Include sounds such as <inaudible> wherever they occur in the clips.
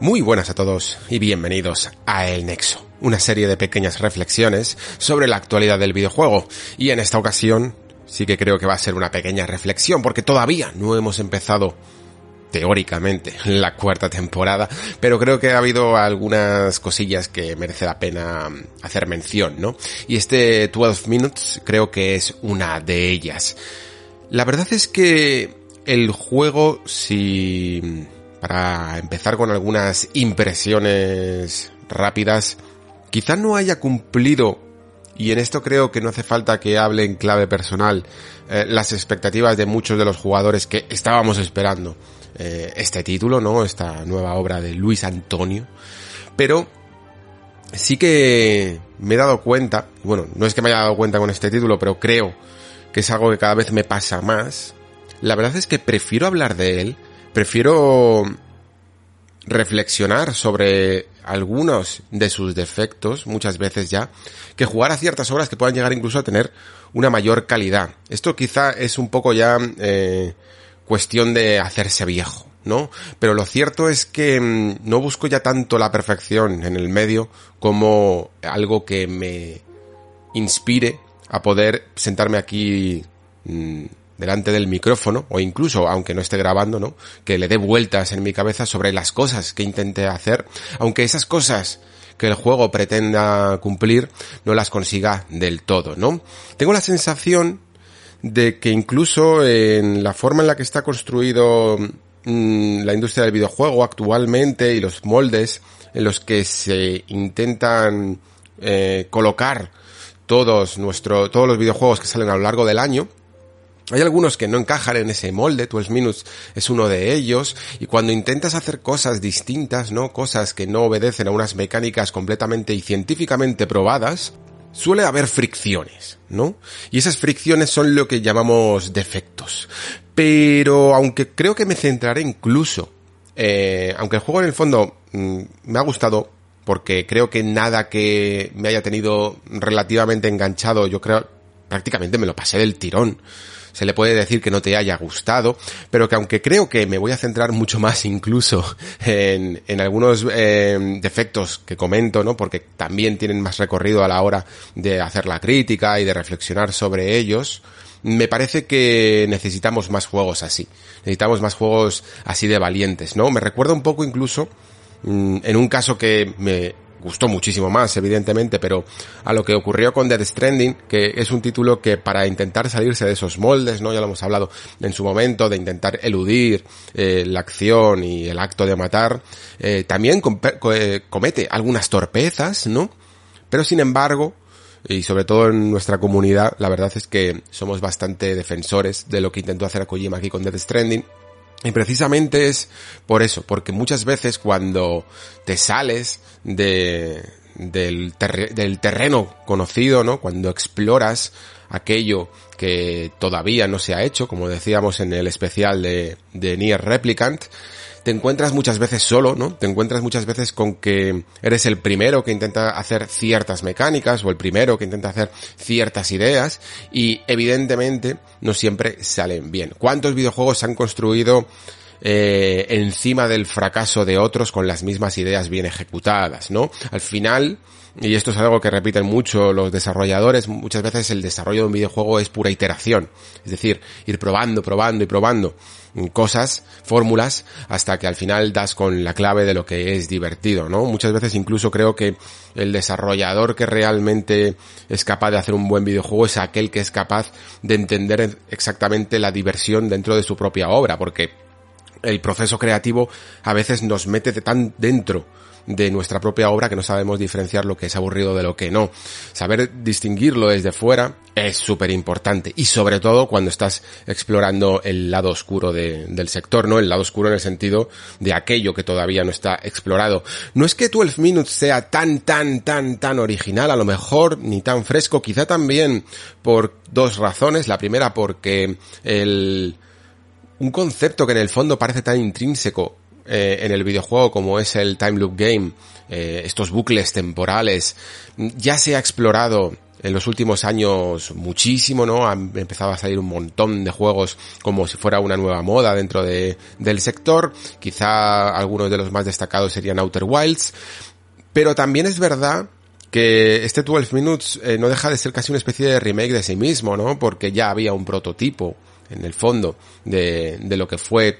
Muy buenas a todos y bienvenidos a El Nexo, una serie de pequeñas reflexiones sobre la actualidad del videojuego. Y en esta ocasión sí que creo que va a ser una pequeña reflexión porque todavía no hemos empezado teóricamente la cuarta temporada, pero creo que ha habido algunas cosillas que merece la pena hacer mención, ¿no? Y este 12 Minutes creo que es una de ellas. La verdad es que el juego, si para empezar con algunas impresiones rápidas, quizá no haya cumplido, y en esto creo que no hace falta que hable en clave personal, eh, las expectativas de muchos de los jugadores que estábamos esperando eh, este título, ¿no? Esta nueva obra de Luis Antonio. Pero sí que me he dado cuenta, bueno, no es que me haya dado cuenta con este título, pero creo que es algo que cada vez me pasa más. La verdad es que prefiero hablar de él prefiero reflexionar sobre algunos de sus defectos, muchas veces ya, que jugar a ciertas obras que puedan llegar incluso a tener una mayor calidad. Esto quizá es un poco ya eh, cuestión de hacerse viejo, ¿no? Pero lo cierto es que mm, no busco ya tanto la perfección en el medio como algo que me inspire a poder sentarme aquí mm, delante del micrófono, o incluso, aunque no esté grabando, ¿no? Que le dé vueltas en mi cabeza sobre las cosas que intenté hacer, aunque esas cosas que el juego pretenda cumplir no las consiga del todo, ¿no? Tengo la sensación de que incluso en la forma en la que está construido mm, la industria del videojuego actualmente y los moldes en los que se intentan eh, colocar todos nuestro, todos los videojuegos que salen a lo largo del año, hay algunos que no encajan en ese molde, 12 Minutes es uno de ellos, y cuando intentas hacer cosas distintas, ¿no? Cosas que no obedecen a unas mecánicas completamente y científicamente probadas, suele haber fricciones, ¿no? Y esas fricciones son lo que llamamos defectos. Pero aunque creo que me centraré incluso, eh, aunque el juego en el fondo mm, me ha gustado, porque creo que nada que me haya tenido relativamente enganchado, yo creo, prácticamente me lo pasé del tirón se le puede decir que no te haya gustado, pero que aunque creo que me voy a centrar mucho más incluso en, en algunos eh, defectos que comento, ¿no? Porque también tienen más recorrido a la hora de hacer la crítica y de reflexionar sobre ellos, me parece que necesitamos más juegos así. Necesitamos más juegos así de valientes, ¿no? Me recuerda un poco incluso mm, en un caso que me gustó muchísimo más, evidentemente, pero a lo que ocurrió con Dead Stranding, que es un título que para intentar salirse de esos moldes, ¿no? Ya lo hemos hablado en su momento, de intentar eludir eh, la acción y el acto de matar, eh, también eh, comete algunas torpezas, ¿no? Pero sin embargo, y sobre todo en nuestra comunidad, la verdad es que somos bastante defensores de lo que intentó hacer Kojima aquí con Dead Stranding, y precisamente es por eso, porque muchas veces cuando te sales de, del, del terreno conocido, ¿no? Cuando exploras aquello que todavía no se ha hecho, como decíamos en el especial de, de Nier Replicant, te encuentras muchas veces solo, ¿no? Te encuentras muchas veces con que eres el primero que intenta hacer ciertas mecánicas o el primero que intenta hacer ciertas ideas y evidentemente no siempre salen bien. ¿Cuántos videojuegos se han construido eh, encima del fracaso de otros con las mismas ideas bien ejecutadas, ¿no? Al final, y esto es algo que repiten mucho los desarrolladores, muchas veces el desarrollo de un videojuego es pura iteración, es decir, ir probando, probando y probando cosas, fórmulas, hasta que al final das con la clave de lo que es divertido, ¿no? Muchas veces incluso creo que el desarrollador que realmente es capaz de hacer un buen videojuego es aquel que es capaz de entender exactamente la diversión dentro de su propia obra, porque el proceso creativo a veces nos mete de tan dentro de nuestra propia obra que no sabemos diferenciar lo que es aburrido de lo que no. Saber distinguirlo desde fuera es súper importante y sobre todo cuando estás explorando el lado oscuro del sector, ¿no? El lado oscuro en el sentido de aquello que todavía no está explorado. No es que 12 Minutes sea tan, tan, tan, tan original, a lo mejor, ni tan fresco, quizá también por dos razones. La primera porque el, un concepto que en el fondo parece tan intrínseco eh, en el videojuego como es el time loop game, eh, estos bucles temporales, ya se ha explorado en los últimos años muchísimo, ¿no? Han empezado a salir un montón de juegos como si fuera una nueva moda dentro de, del sector. Quizá algunos de los más destacados serían Outer Wilds. Pero también es verdad que este 12 Minutes eh, no deja de ser casi una especie de remake de sí mismo, ¿no? Porque ya había un prototipo en el fondo de, de lo que fue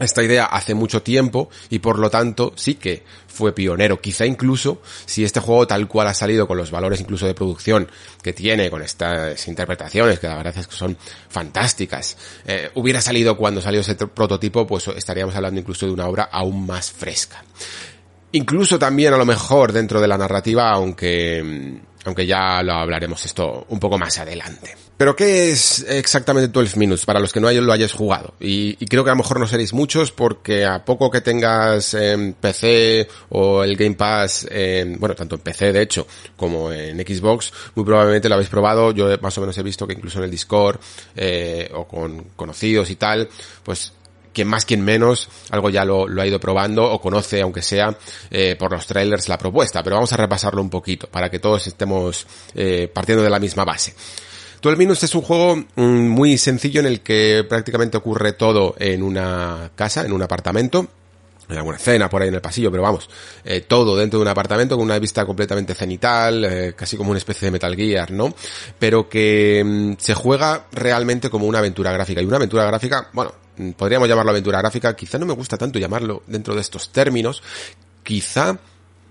esta idea hace mucho tiempo y por lo tanto sí que fue pionero. Quizá incluso si este juego tal cual ha salido con los valores incluso de producción que tiene, con estas interpretaciones que la verdad es que son fantásticas, eh, hubiera salido cuando salió ese prototipo, pues estaríamos hablando incluso de una obra aún más fresca. Incluso también a lo mejor dentro de la narrativa, aunque, aunque ya lo hablaremos esto un poco más adelante. Pero ¿qué es exactamente 12 Minutes para los que no lo hayáis jugado? Y, creo que a lo mejor no seréis muchos porque a poco que tengas en PC o el Game Pass, bueno, tanto en PC de hecho como en Xbox, muy probablemente lo habéis probado. Yo más o menos he visto que incluso en el Discord eh, o con conocidos y tal, pues quien más, quien menos, algo ya lo, ha ido probando o conoce, aunque sea eh, por los trailers, la propuesta. Pero vamos a repasarlo un poquito para que todos estemos eh, partiendo de la misma base. 12 Minutes es un juego mm, muy sencillo en el que prácticamente ocurre todo en una casa, en un apartamento. Hay alguna escena por ahí en el pasillo, pero vamos, eh, todo dentro de un apartamento con una vista completamente cenital, eh, casi como una especie de Metal Gear, ¿no? Pero que mm, se juega realmente como una aventura gráfica. Y una aventura gráfica, bueno, mm, podríamos llamarlo aventura gráfica, quizá no me gusta tanto llamarlo dentro de estos términos, quizá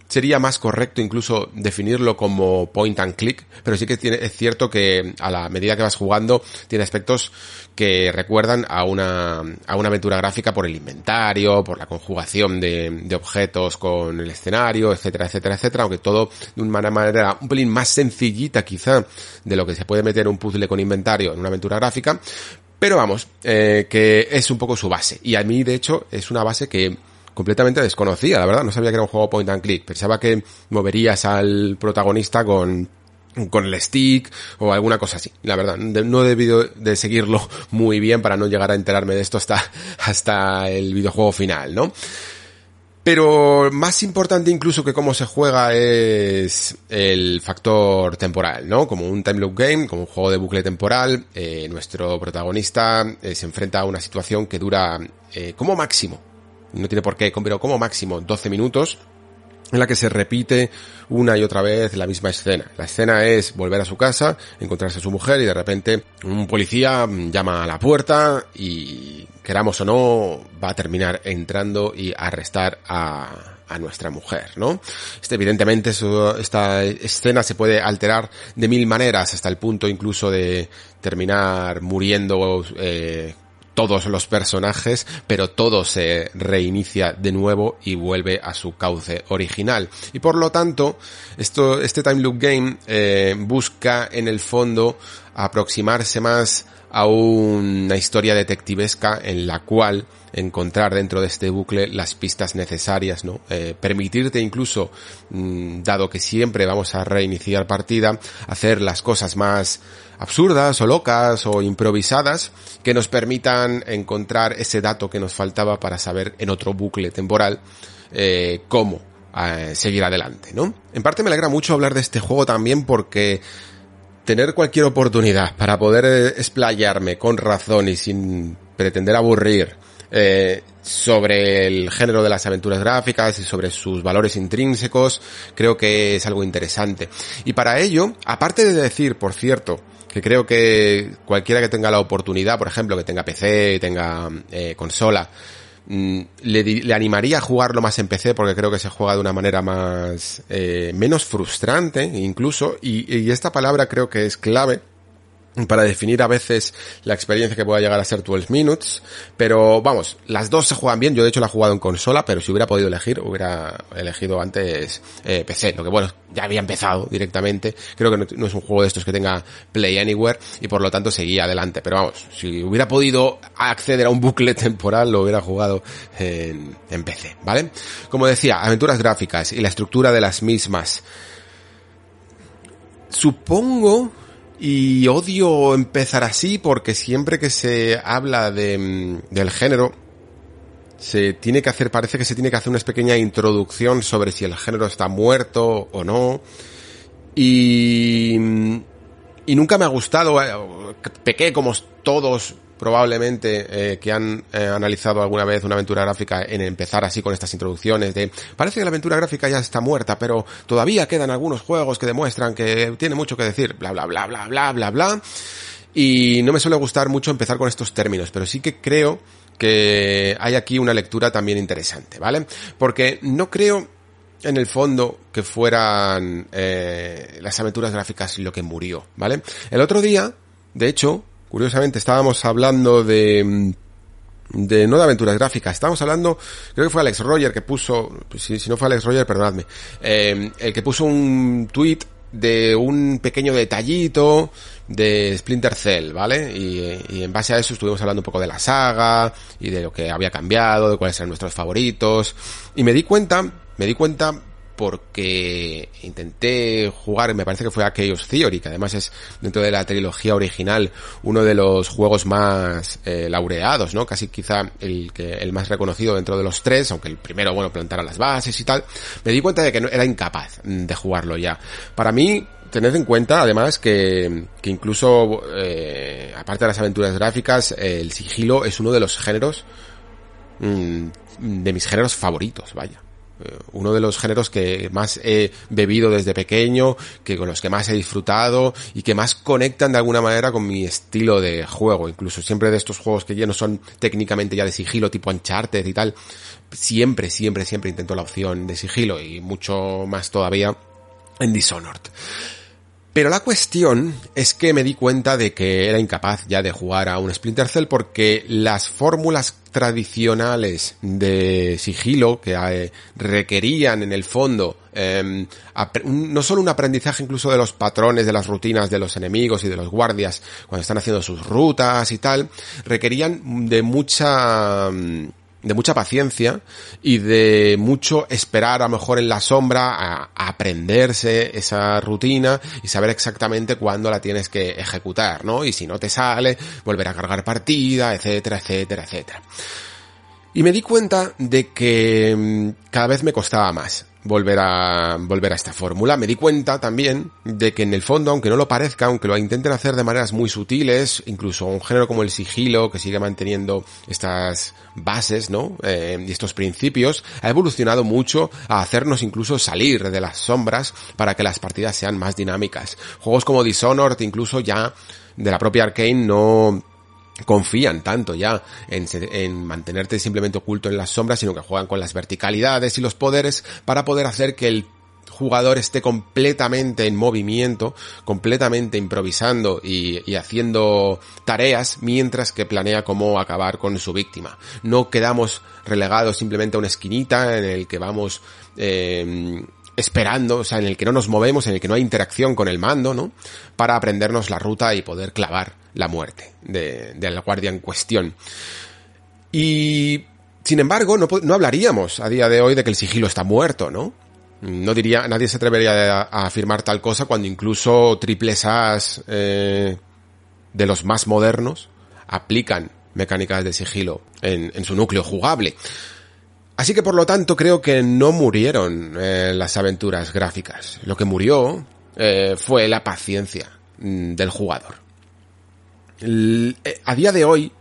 sería más correcto incluso definirlo como point and click, pero sí que tiene, es cierto que a la medida que vas jugando tiene aspectos que recuerdan a una, a una aventura gráfica por el inventario, por la conjugación de, de objetos con el escenario, etcétera, etcétera, etcétera, aunque todo de una manera un pelín más sencillita quizá de lo que se puede meter un puzzle con inventario en una aventura gráfica, pero vamos, eh, que es un poco su base. Y a mí, de hecho, es una base que completamente desconocía, la verdad, no sabía que era un juego point and click, pensaba que moverías al protagonista con con el stick o alguna cosa así. La verdad, no he debido de seguirlo <laughs> muy bien para no llegar a enterarme de esto hasta, <laughs> hasta el videojuego final, ¿no? Pero más importante incluso que cómo se juega es el factor temporal, ¿no? Como un time loop game, como un juego de bucle temporal, eh, nuestro protagonista eh, se enfrenta a una situación que dura eh, como máximo no tiene por qué, pero como máximo 12 minutos, en la que se repite una y otra vez la misma escena. La escena es volver a su casa, encontrarse a su mujer y de repente un policía llama a la puerta y queramos o no va a terminar entrando y arrestar a, a nuestra mujer, ¿no? Este, evidentemente esta escena se puede alterar de mil maneras hasta el punto incluso de terminar muriendo eh, todos los personajes, pero todo se reinicia de nuevo y vuelve a su cauce original. Y por lo tanto, esto, este time loop game eh, busca en el fondo aproximarse más a una historia detectivesca en la cual encontrar dentro de este bucle las pistas necesarias, ¿no? Eh, permitirte incluso, mm, dado que siempre vamos a reiniciar partida, hacer las cosas más absurdas o locas o improvisadas que nos permitan encontrar ese dato que nos faltaba para saber en otro bucle temporal eh, cómo eh, seguir adelante, ¿no? En parte me alegra mucho hablar de este juego también porque tener cualquier oportunidad para poder explayarme con razón y sin pretender aburrir eh, sobre el género de las aventuras gráficas y sobre sus valores intrínsecos, creo que es algo interesante. Y para ello, aparte de decir, por cierto, que creo que cualquiera que tenga la oportunidad, por ejemplo, que tenga PC, tenga eh, consola, le, le, animaría a jugarlo más en PC porque creo que se juega de una manera más eh, menos frustrante incluso. Y esta palabra creo que es clave para definir a veces la experiencia que pueda llegar a ser 12 minutes, pero vamos, las dos se juegan bien, yo de hecho la he jugado en consola, pero si hubiera podido elegir, hubiera elegido antes eh, PC, lo que bueno, ya había empezado directamente, creo que no, es un juego de estos que tenga Play Anywhere y por lo tanto seguía adelante, pero vamos, si hubiera podido acceder a un bucle <laughs> temporal lo hubiera jugado en, en PC, ¿vale? Como decía, aventuras gráficas y la estructura de las mismas. Supongo y odio empezar así porque siempre que se habla de, del género, se tiene que hacer, parece que se tiene que hacer una pequeña introducción sobre si el género está muerto o no. Y, y nunca me ha gustado, eh, pequé como todos probablemente eh, que han eh, analizado alguna vez una aventura gráfica en empezar así con estas introducciones de parece que la aventura gráfica ya está muerta, pero todavía quedan algunos juegos que demuestran que tiene mucho que decir, bla bla bla bla bla bla bla. Y no me suele gustar mucho empezar con estos términos, pero sí que creo que hay aquí una lectura también interesante, ¿vale? Porque no creo en el fondo que fueran eh, las aventuras gráficas lo que murió, ¿vale? El otro día, de hecho, Curiosamente estábamos hablando de mm, de no de aventuras gráficas, estábamos hablando, creo que fue Alex Roger que puso, si, si no fue Alex Roger, perdonadme, eh, el que puso un tweet de un pequeño detallito de Splinter Cell, ¿vale? Y, y, en base a eso estuvimos hablando un poco de la saga y de lo que había cambiado, de cuáles eran nuestros favoritos. Y me di cuenta, me di cuenta porque intenté jugar, me parece que fue a Chaos Theory, que además es dentro de la trilogía original uno de los juegos más eh, laureados, ¿no? Casi quizá el que el más reconocido dentro de los tres, aunque el primero, bueno, plantara las bases y tal. Me di cuenta de que no, era incapaz de jugarlo ya. Para mí, tened en cuenta además que, que incluso eh, aparte de las aventuras gráficas el sigilo es uno de los géneros mmm, de mis géneros favoritos vaya uno de los géneros que más he bebido desde pequeño, que con los que más he disfrutado y que más conectan de alguna manera con mi estilo de juego. Incluso siempre de estos juegos que ya no son técnicamente ya de sigilo tipo Uncharted y tal, siempre, siempre, siempre intento la opción de sigilo y mucho más todavía en Dishonored. Pero la cuestión es que me di cuenta de que era incapaz ya de jugar a un Splinter Cell porque las fórmulas tradicionales de sigilo que eh, requerían en el fondo eh, no solo un aprendizaje incluso de los patrones, de las rutinas de los enemigos y de los guardias cuando están haciendo sus rutas y tal, requerían de mucha de mucha paciencia y de mucho esperar a lo mejor en la sombra a, aprenderse esa rutina y saber exactamente cuándo la tienes que ejecutar, ¿no? Y si no te sale, volver a cargar partida, etcétera, etcétera, etcétera. Y me di cuenta de que mm, cada vez me costaba más volver a volver a esta fórmula. Me di cuenta también de que en el fondo, aunque no lo parezca, aunque lo intenten hacer de maneras muy sutiles, incluso un género como el sigilo, que sigue manteniendo estas bases, ¿no? Eh, y estos principios, ha evolucionado mucho a hacernos incluso salir de las sombras para que las partidas sean más dinámicas. Juegos como Dishonored, incluso ya de la propia Arkane, no confían tanto ya en, en, mantenerte simplemente oculto en las sombras, sino que juegan con las verticalidades y los poderes para poder hacer que el jugador esté completamente en movimiento, completamente improvisando y, haciendo tareas mientras que planea cómo acabar con su víctima. No quedamos relegados simplemente a una esquinita en el que vamos eh, esperando, o sea, en el que no nos movemos, en el que no hay interacción con el mando, ¿no? Para aprendernos la ruta y poder clavar la muerte de, de guardia en cuestión. Y, sin embargo, no, no, hablaríamos a día de hoy de que el sigilo está muerto, ¿no? No diría, nadie se atrevería a, a afirmar tal cosa cuando incluso triples As eh, de los más modernos aplican mecánicas de sigilo en, en su núcleo jugable. Así que por lo tanto creo que no murieron eh, las aventuras gráficas. Lo que murió eh, fue la paciencia mm, del jugador. Eh, a día de hoy,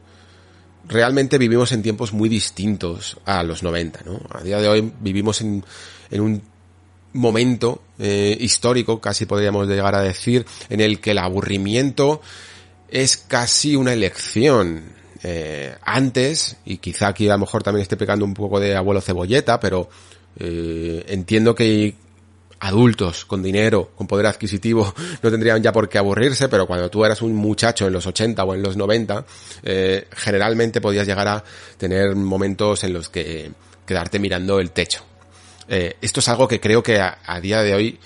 realmente vivimos en tiempos muy distintos a los 90, ¿no? A día de hoy vivimos en, en un momento eh, histórico, casi podríamos llegar a decir, en el que el aburrimiento es casi una elección. Eh, antes, y quizá aquí a lo mejor también esté pegando un poco de abuelo cebolleta, pero eh, entiendo que adultos con dinero, con poder adquisitivo, <laughs> no tendrían ya por qué aburrirse, pero cuando tú eras un muchacho en los 80 o en los 90, eh, generalmente podías llegar a tener momentos en los que quedarte mirando el techo. Eh, esto es algo que creo que a, día de hoy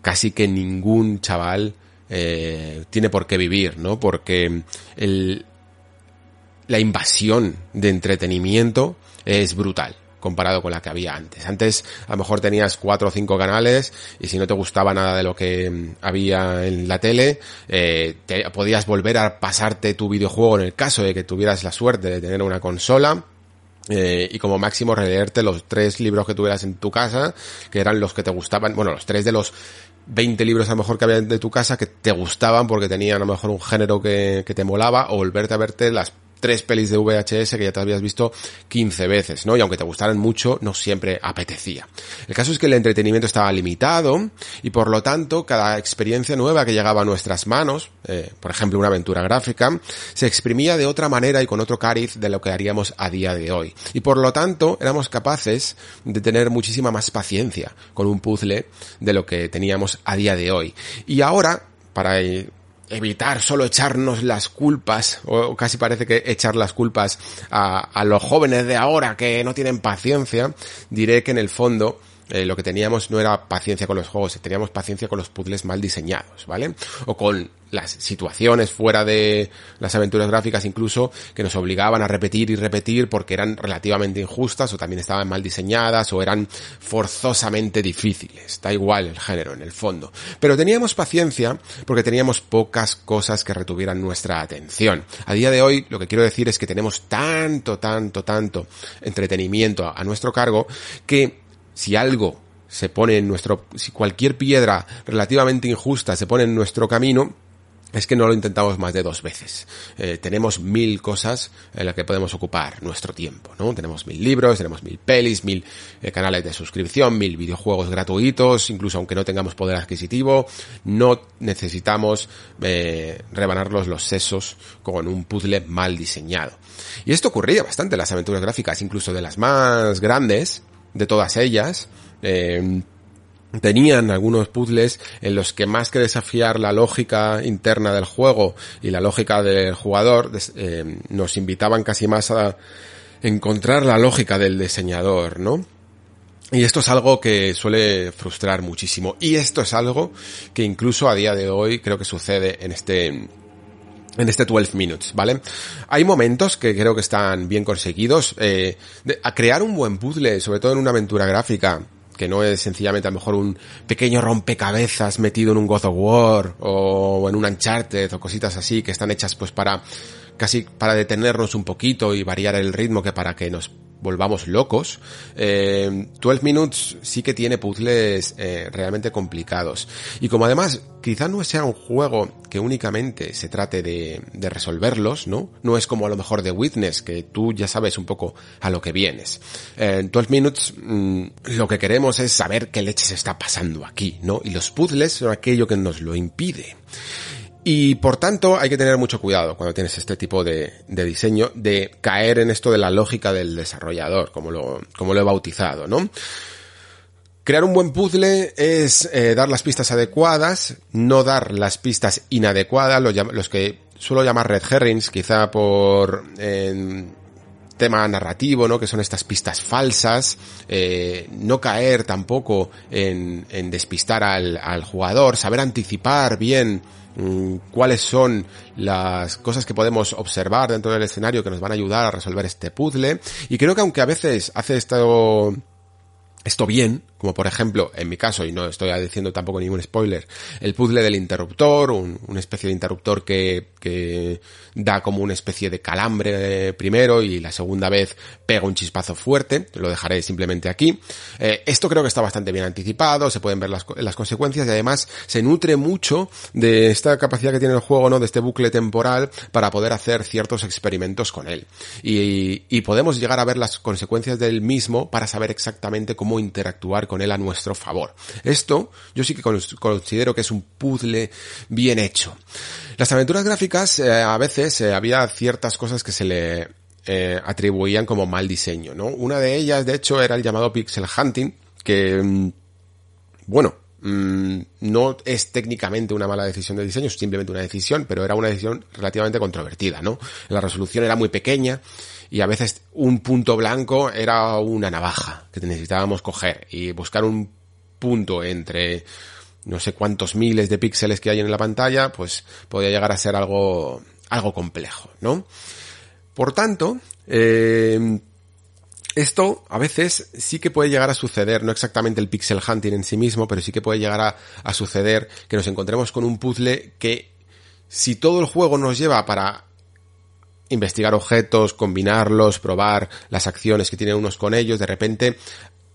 casi que ningún chaval eh, tiene por qué vivir, ¿no? Porque el, la invasión de entretenimiento es brutal comparado con la que había antes. Antes a lo mejor tenías cuatro o cinco canales y si no te gustaba nada de lo que mm, había en la tele, eh, te, podías volver a pasarte tu videojuego en el caso de que tuvieras la suerte de tener una consola. Eh, y como máximo releerte los tres libros que tuvieras en tu casa, que eran los que te gustaban, bueno, los tres de los 20 libros a lo mejor que había de tu casa que te gustaban porque tenían a lo mejor un género que, que te molaba o volverte a verte las tres pelis de VHS que ya te habías visto 15 veces, ¿no? Y aunque te gustaran mucho, no siempre apetecía. El caso es que el entretenimiento estaba limitado y por lo tanto cada experiencia nueva que llegaba a nuestras manos, eh, por ejemplo una aventura gráfica, se exprimía de otra manera y con otro cariz de lo que haríamos a día de hoy. Y por lo tanto éramos capaces de tener muchísima más paciencia con un puzzle de lo que teníamos a día de hoy. Y ahora, para evitar solo echarnos las culpas, o casi parece que echar las culpas a, a los jóvenes de ahora que no tienen paciencia, diré que en el fondo eh, lo que teníamos no era paciencia con los juegos, teníamos paciencia con los puzzles mal diseñados, ¿vale? O con las situaciones fuera de las aventuras gráficas incluso que nos obligaban a repetir y repetir porque eran relativamente injustas o también estaban mal diseñadas o eran forzosamente difíciles. Da igual el género en el fondo. Pero teníamos paciencia porque teníamos pocas cosas que retuvieran nuestra atención. A día de hoy lo que quiero decir es que tenemos tanto, tanto, tanto entretenimiento a nuestro cargo que si algo se pone en nuestro, si cualquier piedra relativamente injusta se pone en nuestro camino, es que no lo intentamos más de dos veces. Eh, tenemos mil cosas en las que podemos ocupar nuestro tiempo, ¿no? Tenemos mil libros, tenemos mil pelis, mil eh, canales de suscripción, mil videojuegos gratuitos, incluso aunque no tengamos poder adquisitivo, no necesitamos eh, los sesos con un puzzle mal diseñado. Y esto ocurría bastante en las aventuras gráficas, incluso de las más grandes, de todas ellas. Eh, tenían algunos puzzles en los que más que desafiar la lógica interna del juego y la lógica del jugador, eh, nos invitaban casi más a encontrar la lógica del diseñador, ¿no? Y esto es algo que suele frustrar muchísimo. Y esto es algo que incluso a día de hoy creo que sucede en este en este 12 minutes, ¿vale? Hay momentos que creo que están bien conseguidos. Eh, a crear un buen puzzle, sobre todo en una aventura gráfica, que no es sencillamente a lo mejor un pequeño rompecabezas metido en un God of War o en un Uncharted o cositas así que están hechas pues para casi para detenernos un poquito y variar el ritmo que para que nos volvamos locos. Eh, 12 Minutes sí que tiene puzzles eh, realmente complicados. Y como además quizá no sea un juego que únicamente se trate de, resolverlos, ¿no? No es como a lo mejor de Witness, que tú ya sabes un poco a lo que vienes. En 12 Minutes mm, lo que queremos es saber qué leche se está pasando aquí, ¿no? Y los puzzles son aquello que nos lo impide. Y por tanto hay que tener mucho cuidado cuando tienes este tipo de, de, diseño de caer en esto de la lógica del desarrollador, como lo, como lo he bautizado, ¿no? Crear un buen puzzle es eh, dar las pistas adecuadas, no dar las pistas inadecuadas, los, que suelo llamar red herrings, quizá por tema narrativo, ¿no? Que son estas pistas falsas, eh, no caer tampoco en, en despistar al, al jugador, saber anticipar bien cuáles son las cosas que podemos observar dentro del escenario que nos van a ayudar a resolver este puzzle. Y creo que aunque a veces hace esto, esto bien, como por ejemplo, en mi caso, y no estoy diciendo tampoco ningún spoiler, el puzzle del interruptor, un, una especie de interruptor que, que da como una especie de calambre primero y la segunda vez pega un chispazo fuerte, lo dejaré simplemente aquí. Eh, esto creo que está bastante bien anticipado, se pueden ver las, las consecuencias y además se nutre mucho de esta capacidad que tiene el juego, ¿no? De este bucle temporal para poder hacer ciertos experimentos con él. Y, y podemos llegar a ver las consecuencias del mismo para saber exactamente cómo interactuar con él a nuestro favor. Esto yo sí que considero que es un puzzle bien hecho. Las aventuras gráficas eh, a veces eh, había ciertas cosas que se le eh, atribuían como mal diseño, ¿no? Una de ellas, de hecho, era el llamado pixel hunting, que, mm, bueno, mm, no es técnicamente una mala decisión de diseño, es simplemente una decisión, pero era una decisión relativamente controvertida, ¿no? La resolución era muy pequeña y a veces un punto blanco era una navaja que necesitábamos coger y buscar un punto entre no sé cuántos miles de píxeles que hay en la pantalla, pues podía llegar a ser algo, algo complejo, ¿no? Por tanto, eh, esto a veces sí que puede llegar a suceder, no exactamente el pixel hunting en sí mismo, pero sí que puede llegar a, a suceder que nos encontremos con un puzzle que si todo el juego nos lleva para investigar objetos, combinarlos, probar las acciones que tienen unos con ellos, de repente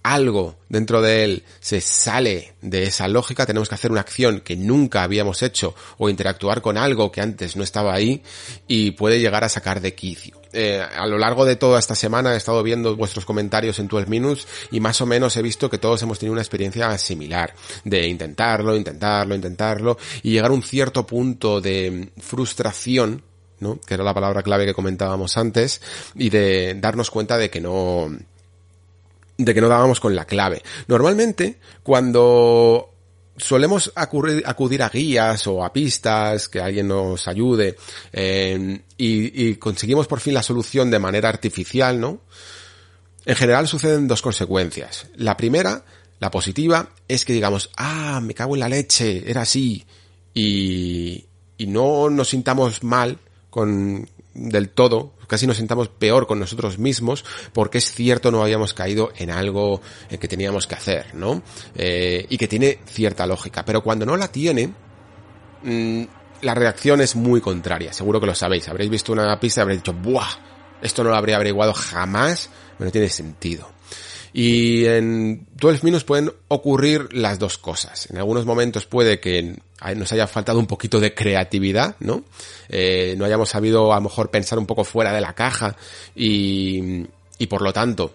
algo dentro de él se sale de esa lógica, tenemos que hacer una acción que nunca habíamos hecho o interactuar con algo que antes no estaba ahí y puede llegar a sacar de quicio. Eh, a lo largo de toda esta semana he estado viendo vuestros comentarios en 12 Minutes y más o menos he visto que todos hemos tenido una experiencia similar de intentarlo, intentarlo, intentarlo y llegar a un cierto punto de frustración ¿no? Que era la palabra clave que comentábamos antes, y de darnos cuenta de que no, de que no dábamos con la clave. Normalmente, cuando solemos acudir, a guías o a pistas, que alguien nos ayude, eh, y, y, conseguimos por fin la solución de manera artificial, ¿no? En general suceden dos consecuencias. La primera, la positiva, es que digamos, ah, me cago en la leche, era así, y, y no nos sintamos mal con del todo, casi nos sintamos peor con nosotros mismos porque es cierto no habíamos caído en algo eh, que teníamos que hacer, ¿no? Eh, y que tiene cierta lógica, pero cuando no la tiene, mmm, la reacción es muy contraria, seguro que lo sabéis, habréis visto una pista y habréis dicho, ¡buah! Esto no lo habría averiguado jamás, pero no tiene sentido. Y en 12 Minutes pueden ocurrir las dos cosas. En algunos momentos puede que nos haya faltado un poquito de creatividad, ¿no? Eh, no hayamos sabido a lo mejor pensar un poco fuera de la caja y, y por lo tanto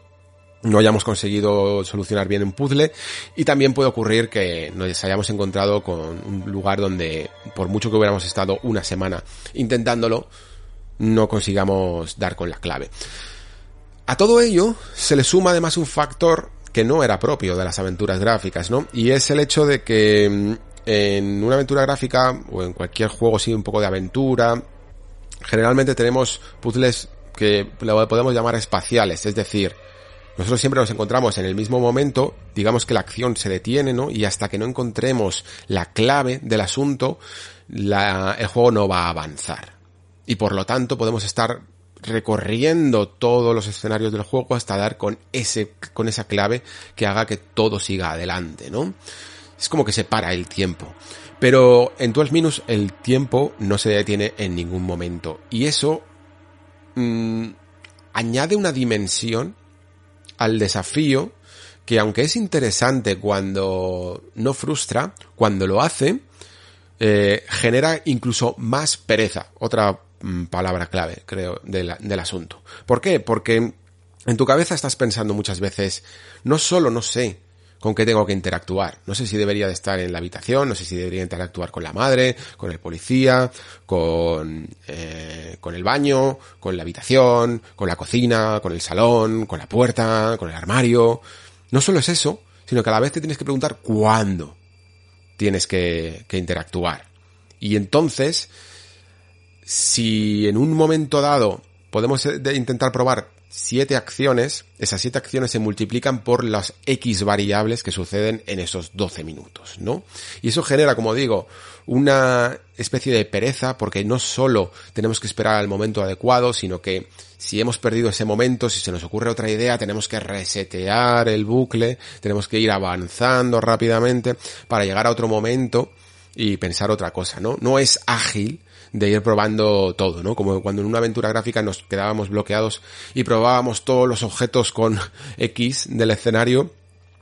no hayamos conseguido solucionar bien un puzzle y también puede ocurrir que nos hayamos encontrado con un lugar donde por mucho que hubiéramos estado una semana intentándolo no consigamos dar con la clave. A todo ello se le suma además un factor que no era propio de las aventuras gráficas, ¿no? Y es el hecho de que mm, en una aventura gráfica o en cualquier juego así un poco de aventura, generalmente tenemos puzzles que podemos llamar espaciales, es decir, nosotros siempre nos encontramos en el mismo momento, digamos que la acción se detiene, ¿no? Y hasta que no encontremos la clave del asunto, la, el juego no va a avanzar. Y por lo tanto podemos estar recorriendo todos los escenarios del juego hasta dar con ese, con esa clave que haga que todo siga adelante, ¿no? Es como que se para el tiempo. Pero en 12 Minus el tiempo no se detiene en ningún momento. Y eso mmm, añade una dimensión al desafío que aunque es interesante cuando no frustra, cuando lo hace, eh, genera incluso más pereza. Otra Mm, palabra clave, creo, del, del asunto. ¿Por qué? Porque en tu cabeza estás pensando muchas veces, no solo no sé con qué tengo que interactuar. No sé si debería de estar en la habitación, no sé si debería interactuar con la madre, con el policía, con, eh, con el baño, con la habitación, con la cocina, con el salón, con la puerta, con el armario. No solo es eso, sino que a la vez te tienes que preguntar cuándo tienes que, que interactuar. Y entonces, si en un momento dado podemos eh, intentar probar siete acciones, esas siete acciones se multiplican por las X variables que suceden en esos 12 minutos, ¿no? Y eso genera, como digo, una especie de pereza porque no solo tenemos que esperar al momento adecuado, sino que si hemos perdido ese momento, si se nos ocurre otra idea, tenemos que resetear el bucle, tenemos que ir avanzando rápidamente para llegar a otro momento y pensar otra cosa, ¿no? No es ágil de ir probando todo, ¿no? Como cuando en una aventura gráfica nos quedábamos bloqueados y probábamos todos los objetos con <laughs> X del escenario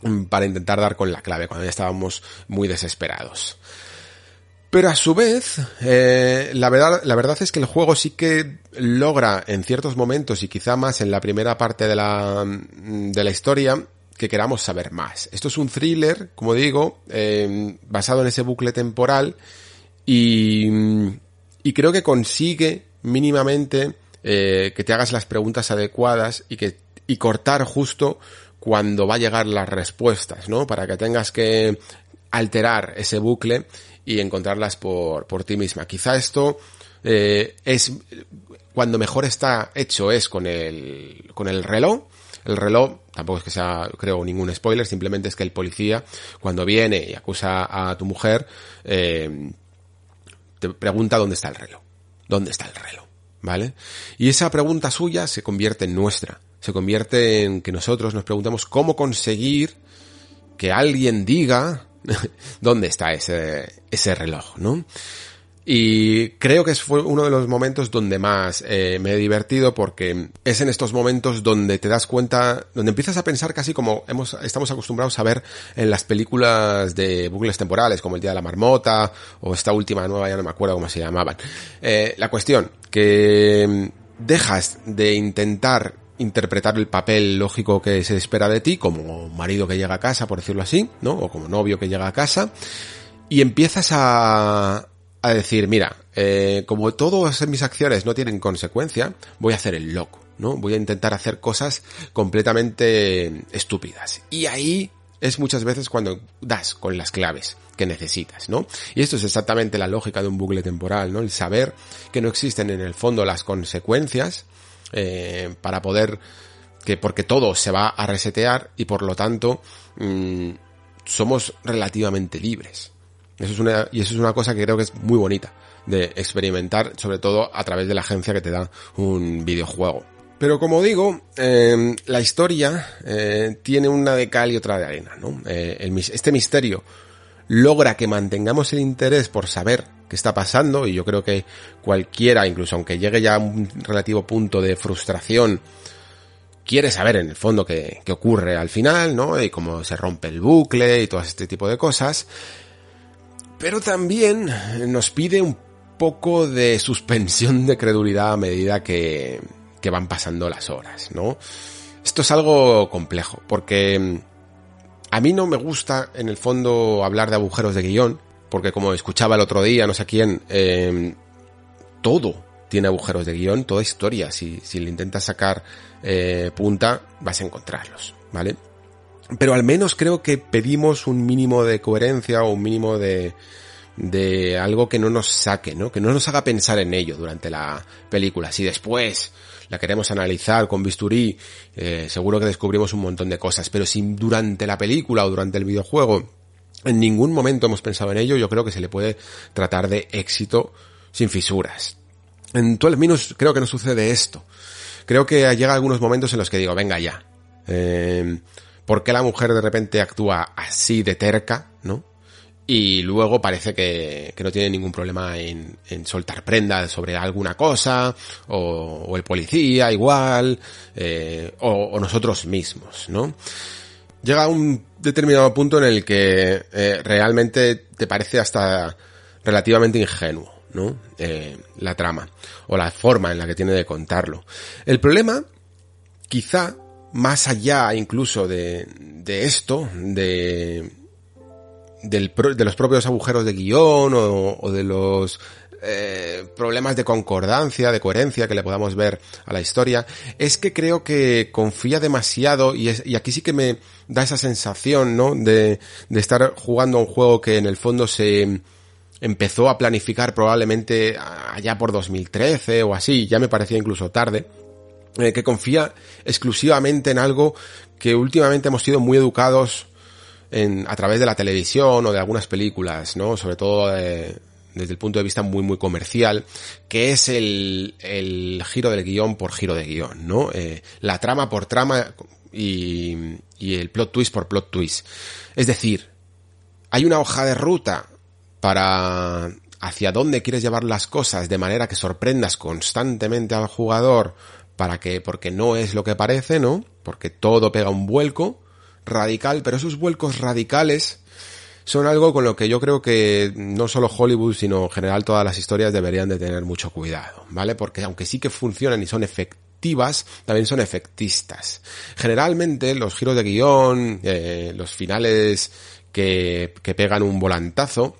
mm, para intentar dar con la clave, cuando ya estábamos muy desesperados. Pero a su vez, eh, la, verdad, la verdad es que el juego sí que logra en ciertos momentos y quizá más en la primera parte de la, mm, de la historia que queramos saber más. Esto es un thriller, como digo, eh, basado en ese bucle temporal y, mm, y creo que consigue mínimamente eh, que te hagas las preguntas adecuadas y que y cortar justo cuando va a llegar las respuestas, ¿no? Para que tengas que alterar ese bucle y encontrarlas por, por ti misma. Quizá esto eh, es cuando mejor está hecho es con el con el reloj. El reloj tampoco es que sea creo ningún spoiler, simplemente es que el policía cuando viene y acusa a tu mujer eh, te pregunta dónde está el reloj. ¿Dónde está el reloj? ¿Vale? Y esa pregunta suya se convierte en nuestra. Se convierte en que nosotros nos preguntamos cómo conseguir que alguien diga <laughs> dónde está ese, ese reloj, ¿no? Y creo que fue uno de los momentos donde más eh, me he divertido porque es en estos momentos donde te das cuenta, donde empiezas a pensar casi como hemos, estamos acostumbrados a ver en las películas de bucles temporales, como El Día de la Marmota o esta última nueva, ya no me acuerdo cómo se llamaban. Eh, la cuestión, que dejas de intentar interpretar el papel lógico que se espera de ti, como marido que llega a casa, por decirlo así, ¿no? O como novio que llega a casa, y empiezas a, a decir, mira, eh, como todas mis acciones no tienen consecuencia, voy a hacer el loco, ¿no? Voy a intentar hacer cosas completamente estúpidas. Y ahí es muchas veces cuando das con las claves que necesitas, ¿no? Y esto es exactamente la lógica de un bucle temporal, ¿no? El saber que no existen en el fondo las consecuencias eh, para poder que porque todo se va a resetear y por lo tanto mm, somos relativamente libres. Eso es una, y eso es una cosa que creo que es muy bonita de experimentar, sobre todo a través de la agencia que te da un videojuego. Pero como digo, eh, la historia eh, tiene una de cal y otra de arena, ¿no? Eh, este misterio logra que mantengamos el interés por saber qué está pasando y yo creo que cualquiera, incluso aunque llegue ya a un relativo punto de frustración, quiere saber en el fondo qué, qué ocurre al final, ¿no? Y cómo se rompe el bucle y todo este tipo de cosas pero también nos pide un poco de suspensión de credulidad a medida que, van pasando las horas, ¿no? Esto es algo complejo, porque mm, a mí no me gusta, en el fondo, hablar de agujeros de guion, porque como escuchaba el otro día, no sé quién, eh, todo tiene agujeros de guion, toda historia, si, si le intentas sacar eh, punta, vas a encontrarlos, ¿vale? Pero al menos creo que pedimos un mínimo de coherencia o un mínimo de, de algo que no nos saque, ¿no? Que no nos haga pensar en ello durante la película. Si después la queremos analizar con bisturí, eh, seguro que descubrimos un montón de cosas. Pero si durante la película o durante el videojuego en ningún momento hemos pensado en ello, yo creo que se le puede tratar de éxito sin fisuras. En todo al menos creo que no sucede esto. Creo que llega algunos momentos en los que digo, venga ya. Eh, ¿Por qué la mujer de repente actúa así de terca, no? Y luego parece que, no tiene ningún problema en, soltar prendas sobre alguna cosa, o, el policía igual, eh, o, nosotros mismos, ¿no? Llega un determinado punto en el que eh, realmente te parece hasta relativamente ingenuo, ¿no? Eh, la trama, o la forma en la que tiene de contarlo. El problema, quizá, más allá incluso de, de esto, de, del, de los propios agujeros de guion o, de los eh, problemas de concordancia, de coherencia que le podamos ver a la historia, es que creo que confía demasiado y, es, y aquí sí que me da esa sensación, ¿no? De, de estar jugando a un juego que en el fondo se, empezó a planificar probablemente allá por 2013 o así, ya me parecía incluso tarde, eh, que confía exclusivamente en algo que últimamente hemos sido muy educados en, a través de la televisión o de algunas películas, ¿no? Sobre todo eh, desde el punto de vista muy muy comercial, que es el, el giro del guion por giro de guion, ¿no? Eh, la trama por trama y, y el plot twist por plot twist. Es decir, hay una hoja de ruta para hacia dónde quieres llevar las cosas de manera que sorprendas constantemente al jugador para que, porque no es lo que parece, ¿no? Porque todo pega un vuelco radical, pero esos vuelcos radicales son algo con lo que yo creo que no solo Hollywood, sino en general todas las historias deberían de tener mucho cuidado, ¿vale? Porque aunque sí que funcionan y son efectivas, también son efectistas. Generalmente los giros de guion, eh, los finales que, que pegan un volantazo,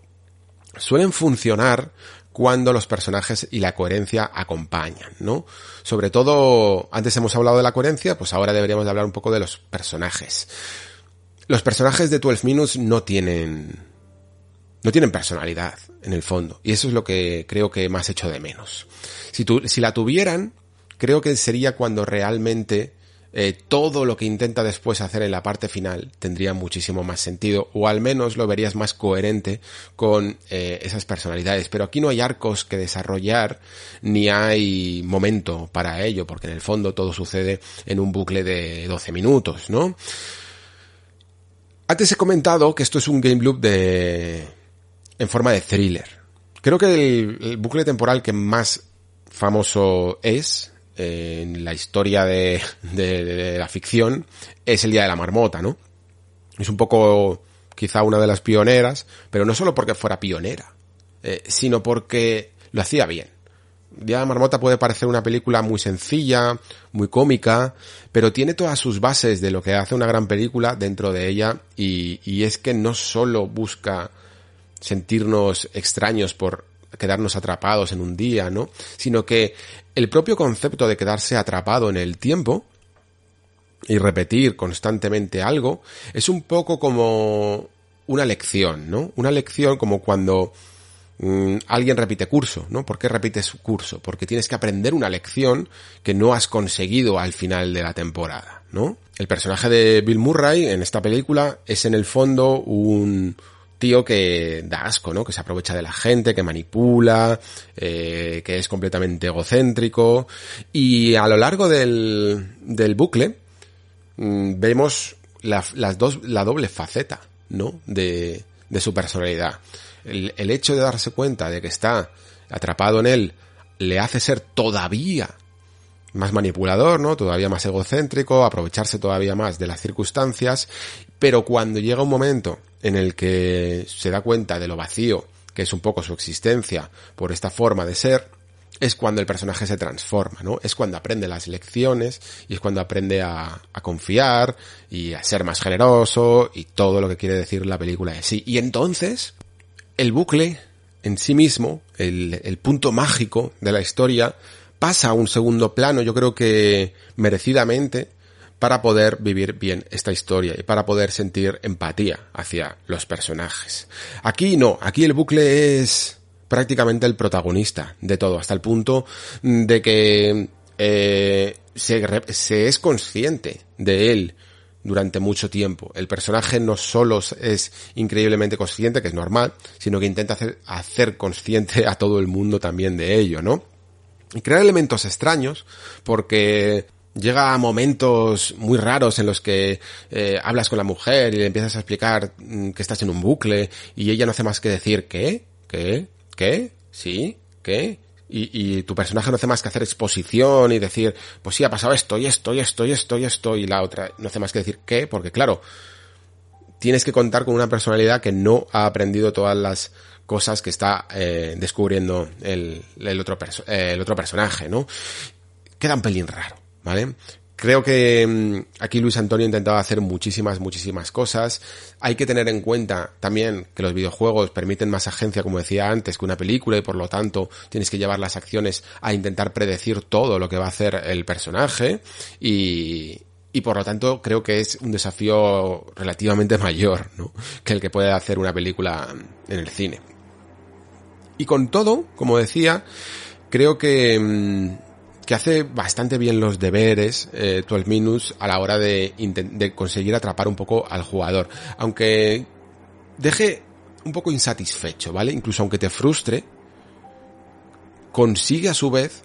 suelen funcionar cuando los personajes y la coherencia acompañan, ¿no? Sobre todo, antes hemos hablado de la coherencia, pues ahora deberíamos hablar un poco de los personajes. Los personajes de 12 Minutes no tienen, no tienen personalidad, en el fondo, y eso es lo que creo que más echo de menos. Si, tu, si la tuvieran, creo que sería cuando realmente eh, todo lo que intenta después hacer en la parte final tendría muchísimo más sentido o al menos lo verías más coherente con eh, esas personalidades. Pero aquí no hay arcos que desarrollar ni hay momento para ello porque en el fondo todo sucede en un bucle de 12 minutos, ¿no? Antes he comentado que esto es un game loop de en forma de thriller. Creo que el, el bucle temporal que más famoso es en la historia de, de, la ficción es el Día de la Marmota, ¿no? Es un poco quizá una de las pioneras, pero no solo porque fuera pionera, eh, sino porque lo hacía bien. Día de la Marmota puede parecer una película muy sencilla, muy cómica, pero tiene todas sus bases de lo que hace una gran película dentro de ella y, y es que no solo busca sentirnos extraños por quedarnos atrapados en un día, ¿no? Sino que el propio concepto de quedarse atrapado en el tiempo y repetir constantemente algo es un poco como una lección, ¿no? Una lección como cuando mmm, alguien repite curso, ¿no? ¿Por qué repites curso? Porque tienes que aprender una lección que no has conseguido al final de la temporada, ¿no? El personaje de Bill Murray en esta película es en el fondo un, tío que da asco, ¿no? Que se aprovecha de la gente, que manipula, eh, que es completamente egocéntrico. Y a lo largo del, del bucle mmm, vemos la, las dos, la doble faceta, ¿no? De, de su personalidad. El, el hecho de darse cuenta de que está atrapado en él le hace ser todavía más manipulador, ¿no? Todavía más egocéntrico, aprovecharse todavía más de las circunstancias, pero cuando llega un momento en el que se da cuenta de lo vacío que es un poco su existencia por esta forma de ser, es cuando el personaje se transforma, ¿no? Es cuando aprende las lecciones y es cuando aprende a, confiar y a ser más generoso y todo lo que quiere decir la película de sí. Y entonces, el bucle en sí mismo, el punto mágico de la historia, pasa a un segundo plano, yo creo que merecidamente, para poder vivir bien esta historia y para poder sentir empatía hacia los personajes. Aquí no, aquí el bucle es prácticamente el protagonista de todo, hasta el punto de que eh, se, es consciente de él durante mucho tiempo. El personaje no solo es increíblemente consciente, que es normal, sino que intenta hacer, hacer consciente a todo el mundo también de ello, ¿no? Y crear elementos extraños, porque llega a momentos muy raros en los que eh, hablas con la mujer y le empiezas a explicar mm, que estás en un bucle y ella no hace más que decir ¿qué? ¿qué? ¿qué? ¿sí? ¿qué? Y, y, tu personaje no hace más que hacer exposición y decir, pues sí, ha pasado esto y esto y esto y esto y esto y la otra no hace más que decir qué, porque claro, tienes que contar con una personalidad que no ha aprendido todas las cosas que está eh, descubriendo el, el, otro eh, el otro personaje, ¿no? Queda un pelín raro. ¿Vale? Creo que mmm, aquí Luis Antonio intentaba hacer muchísimas, muchísimas cosas. Hay que tener en cuenta también que los videojuegos permiten más agencia, como decía antes, que una película y por lo tanto tienes que llevar las acciones a intentar predecir todo lo que va a hacer el personaje y, y por lo tanto creo que es un desafío relativamente <laughs> mayor ¿no? que el que puede hacer una película en el cine. Y con todo, como decía, creo que, mm, que hace bastante bien los deberes eh, 12 Minutes a la hora de, de conseguir atrapar un poco al jugador. Aunque deje un poco insatisfecho, ¿vale? Incluso aunque te frustre, consigue a su vez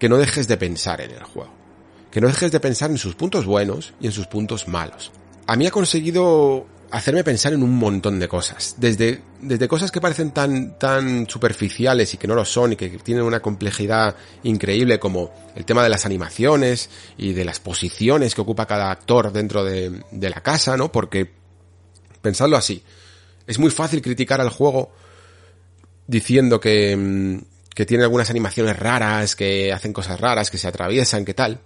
que no dejes de pensar en el juego. Que no dejes de pensar en sus puntos buenos y en sus puntos malos. A mí ha conseguido hacerme pensar en un montón de cosas. Desde, desde cosas que parecen tan, tan superficiales y que no lo son y que tienen una complejidad increíble como el tema de las animaciones y de las posiciones que ocupa cada actor dentro de, de la casa, ¿no? Porque, pensadlo así, es muy fácil criticar al juego diciendo que, mm, que tiene algunas animaciones raras, que hacen cosas raras, que se atraviesan, que tal.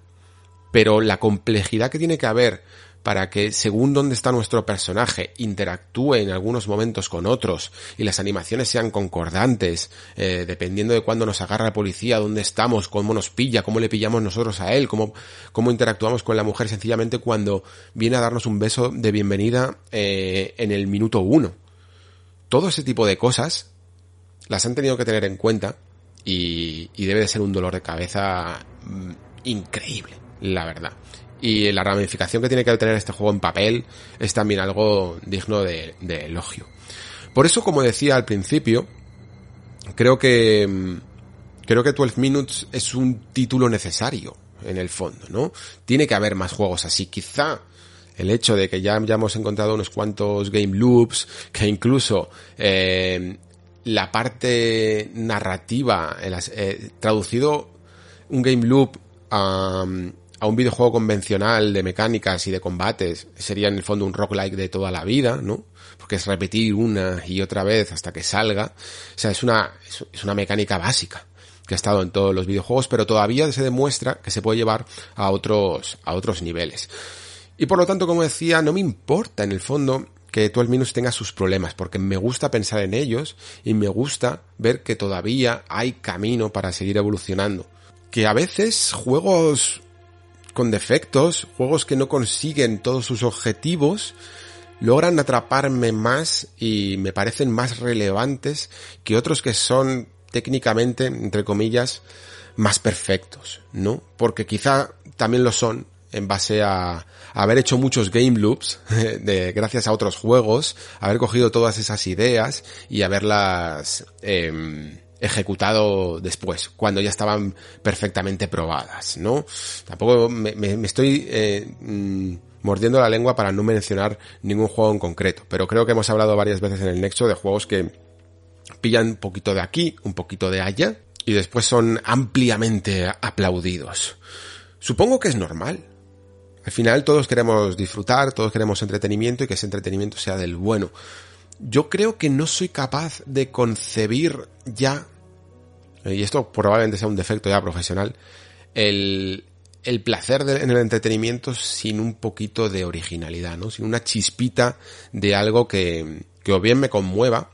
Pero la complejidad que tiene que haber para que según dónde está nuestro personaje interactúe en algunos momentos con otros y las animaciones sean concordantes, eh, dependiendo de cuándo nos agarra la policía, dónde estamos, cómo nos pilla, cómo le pillamos nosotros a él, cómo, cómo interactuamos con la mujer sencillamente cuando viene a darnos un beso de bienvenida eh, en el minuto uno. Todo ese tipo de cosas las han tenido que tener en cuenta y, debe de ser un dolor de cabeza mm, increíble, la verdad y la ramificación que tiene que tener este juego en papel es también algo digno de, elogio. Por eso, como decía al principio, creo que mm, creo que 12 Minutes es un título necesario en el fondo, ¿no? Tiene que haber más juegos así. Quizá el hecho de que ya hayamos encontrado unos cuantos game loops, que incluso eh, la parte narrativa, eh, traducido un game loop a, a un videojuego convencional de mecánicas y de combates, sería en el fondo un roguelike de toda la vida, ¿no? Porque es repetir una y otra vez hasta que salga. O sea, es una, es una mecánica básica que ha estado en todos los videojuegos, pero todavía se demuestra que se puede llevar a otros, a otros niveles. Y por lo tanto, como decía, no me importa en el fondo que tú al menos tenga sus problemas, porque me gusta pensar en ellos y me gusta ver que todavía hay camino para seguir evolucionando. Que a veces juegos con defectos, juegos que no consiguen todos sus objetivos, logran atraparme más y me parecen más relevantes que otros que son técnicamente, entre comillas, más perfectos, ¿no? Porque quizá también lo son en base a, haber hecho muchos game loops <laughs> de, gracias a otros juegos, haber cogido todas esas ideas y haberlas eh, ejecutado después, cuando ya estaban perfectamente probadas, ¿no? Tampoco me, estoy eh, mm, mordiendo la lengua para no mencionar ningún juego en concreto, pero creo que hemos hablado varias veces en el Nexo de juegos que pillan un poquito de aquí, un poquito de allá, y después son ampliamente aplaudidos. Supongo que es normal. Al final todos queremos disfrutar, todos queremos entretenimiento y que ese entretenimiento sea del bueno yo creo que no soy capaz de concebir ya, y esto probablemente sea un defecto ya profesional, el, el placer en el entretenimiento sin un poquito de originalidad, ¿no? Sin una chispita de algo que, que o bien me conmueva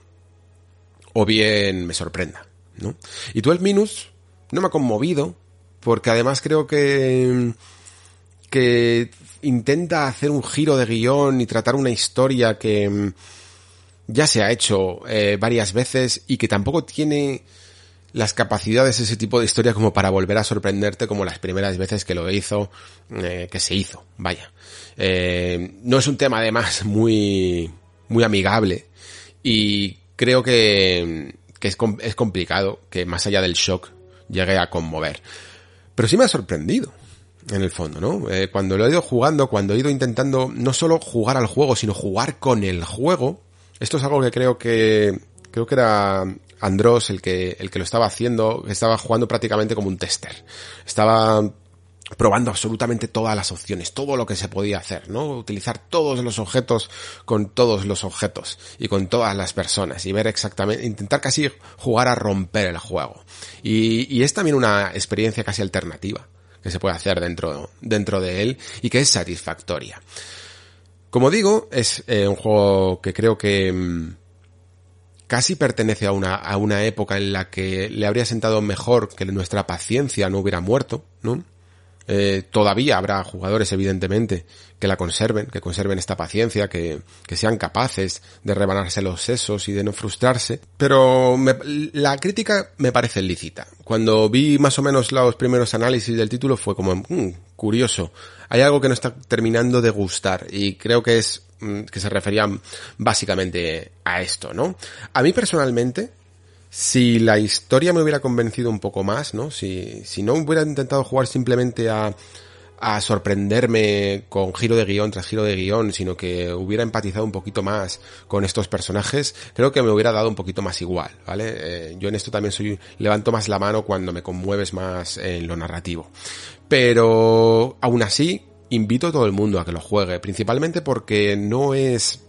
o bien me sorprenda, ¿no? Y tú el Minus no me ha conmovido porque además creo que que intenta hacer un giro de guion y tratar una historia que ya se ha hecho eh, varias veces y que tampoco tiene las capacidades de ese tipo de historia como para volver a sorprenderte como las primeras veces que lo hizo, eh, que se hizo, vaya. Eh, no es un tema además <laughs> muy, muy amigable y creo que, que es, es complicado que más allá del shock llegue a conmover. Pero sí me ha sorprendido en el fondo, ¿no? Eh, cuando lo he ido jugando, cuando he ido intentando no solo jugar al juego, sino jugar con el juego, esto es algo que creo que, creo que era Andros el que, el que lo estaba haciendo, estaba jugando prácticamente como un tester. Estaba probando absolutamente todas las opciones, todo lo que se podía hacer, ¿no? Utilizar todos los objetos con todos los objetos y con todas las personas y ver exactamente, intentar casi jugar a romper el juego. Y, es también una experiencia casi alternativa que se puede hacer dentro, dentro de él y que es satisfactoria. Como digo, es eh, un juego que creo que mm, casi pertenece a una, a una época en la que le habría sentado mejor que nuestra paciencia no hubiera muerto, ¿no? Eh, todavía habrá jugadores, evidentemente, que la conserven, que conserven esta paciencia, que, que sean capaces de rebanarse los sesos y de no frustrarse. Pero la crítica me parece lícita. Cuando vi más o menos los primeros análisis del título fue como, mm, curioso. Hay algo que no está terminando de gustar y creo que es que se referían básicamente a esto, ¿no? A mí personalmente, si la historia me hubiera convencido un poco más, ¿no? Si, si no hubiera intentado jugar simplemente a, a sorprenderme con giro de guion tras giro de guion, sino que hubiera empatizado un poquito más con estos personajes, creo que me hubiera dado un poquito más igual, ¿vale? Eh, yo en esto también soy, levanto más la mano cuando me conmueves más en lo narrativo. Pero, aún así, invito a todo el mundo a que lo juegue, principalmente porque no es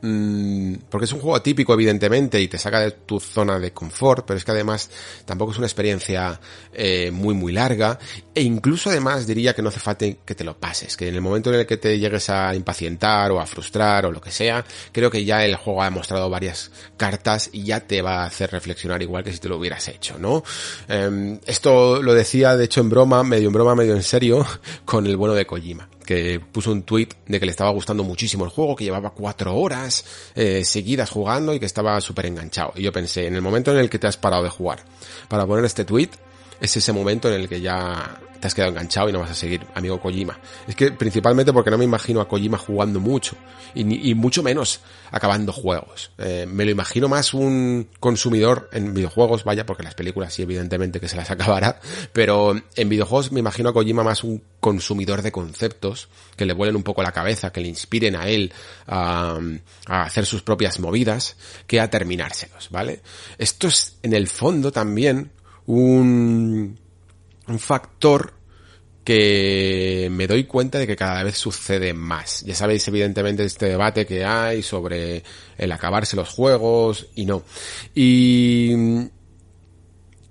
porque es un juego típico evidentemente y te saca de tu zona de confort, pero es que además tampoco es una experiencia eh, muy muy larga e incluso además diría que no hace falta que te lo pases, que en el momento en el que te llegues a impacientar o a frustrar o lo que sea, creo que ya el juego ha mostrado varias cartas y ya te va a hacer reflexionar igual que si te lo hubieras hecho, ¿no? Em, esto lo decía de hecho en broma, medio en broma, medio en serio, <laughs> con el bueno de Kojima que puso un tweet de que le estaba gustando muchísimo el juego, que llevaba cuatro horas eh, seguidas jugando y que estaba súper enganchado. Y yo pensé, en el momento en el que te has parado de jugar para poner este tweet, es ese momento en el que ya te has quedado enganchado y no vas a seguir, amigo Kojima. Es que principalmente porque no me imagino a Kojima jugando mucho y, y mucho menos acabando juegos. Eh, me lo imagino más un consumidor en videojuegos, vaya, porque las películas sí evidentemente que se las <laughs> acabará, pero en videojuegos me imagino a Kojima más un consumidor de conceptos que le vuelen un poco la cabeza, que le inspiren a él a, a hacer sus propias movidas, que a terminárselos, ¿vale? Esto es en el fondo también un, un factor que me doy cuenta de que cada vez sucede más. Ya sabéis evidentemente este debate que hay sobre el acabarse los juegos y no. Y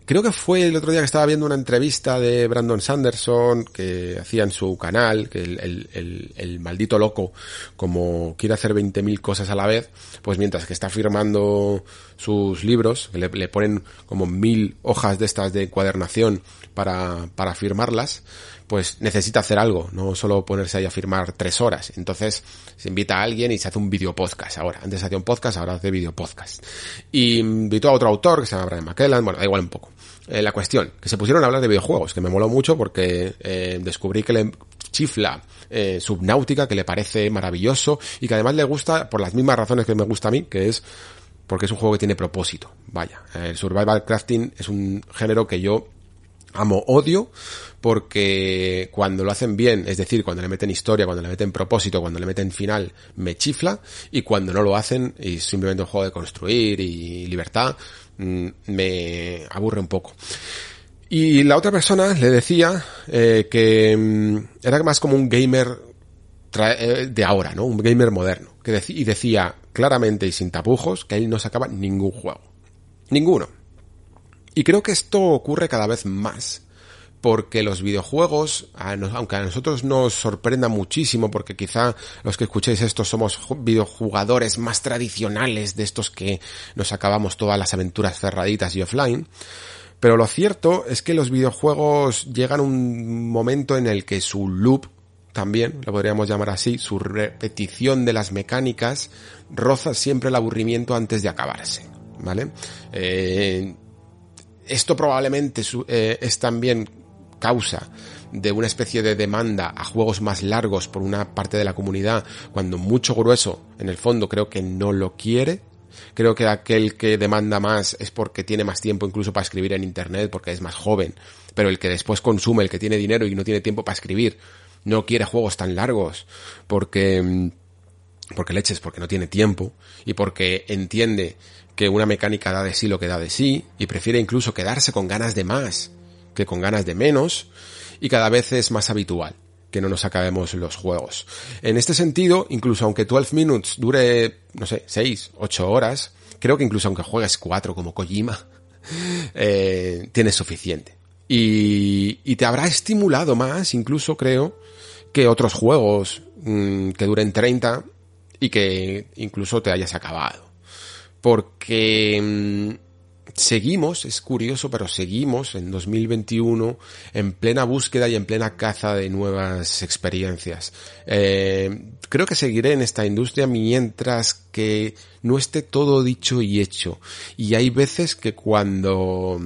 creo que fue el otro día que estaba viendo una entrevista de Brandon Sanderson que hacía en su canal, que el, el, el, maldito loco, como quiere hacer 20.000 cosas a la vez, pues mientras que está firmando sus libros, que le, le, ponen como mil hojas de estas de encuadernación para, para firmarlas, pues necesita hacer algo, no solo ponerse ahí a firmar tres horas. Entonces se invita a alguien y se hace un video podcast ahora. Antes hacía un podcast, ahora hace video podcast. Y invitó a otro autor que se llama Brian McKellan, bueno, da igual un poco. Eh, la cuestión, que se pusieron a hablar de videojuegos, que me moló mucho porque eh, descubrí que le chifla eh, Subnáutica, que le parece maravilloso y que además le gusta por las mismas razones que me gusta a mí, que es porque es un juego que tiene propósito. Vaya, el survival crafting es un género que yo amo odio porque cuando lo hacen bien, es decir, cuando le meten historia, cuando le meten propósito, cuando le meten final, me chifla y cuando no lo hacen y simplemente un juego de construir y libertad, mm, me aburre un poco. Y la otra persona le decía eh, que mm, era más como un gamer eh, de ahora, ¿no? Un gamer moderno. Que y decía claramente y sin tapujos que él no sacaba ningún juego. Ninguno. Y creo que esto ocurre cada vez más porque los videojuegos, aunque a nosotros nos sorprenda muchísimo, porque quizá los que escuchéis esto somos videojugadores más tradicionales de estos que nos acabamos todas las aventuras cerraditas y offline, pero lo cierto es que los videojuegos llegan un momento en el que su loop, también lo podríamos llamar así, su repetición de las mecánicas, roza siempre el aburrimiento antes de acabarse, ¿vale? Eh, esto probablemente eh, es también causa de una especie de demanda a juegos más largos por una parte de la comunidad, cuando mucho grueso, en el fondo, creo que no lo quiere. Creo que aquel que demanda más es porque tiene más tiempo incluso para escribir en internet, porque es más joven. Pero el que después consume, el que tiene dinero y no tiene tiempo para escribir, no quiere juegos tan largos, porque, mm, porque leches, porque no tiene tiempo y porque entiende que una mecánica da de sí lo que da de sí y prefiere incluso quedarse con ganas de más que con ganas de menos y cada vez es más habitual que no nos acabemos los juegos. En este sentido, incluso aunque 12 minutes dure, no sé, 6, 8 horas, creo que incluso aunque juegues 4 como Kojima, <laughs> eh, tienes suficiente. Y, y, te habrá estimulado más, incluso creo, que otros juegos mmm, que duren 30 y que incluso te hayas acabado. Porque mmm, seguimos, es curioso, pero seguimos en 2021 en plena búsqueda y en plena caza de nuevas experiencias. Eh, creo que seguiré en esta industria mientras que no esté todo dicho y hecho. Y hay veces que cuando,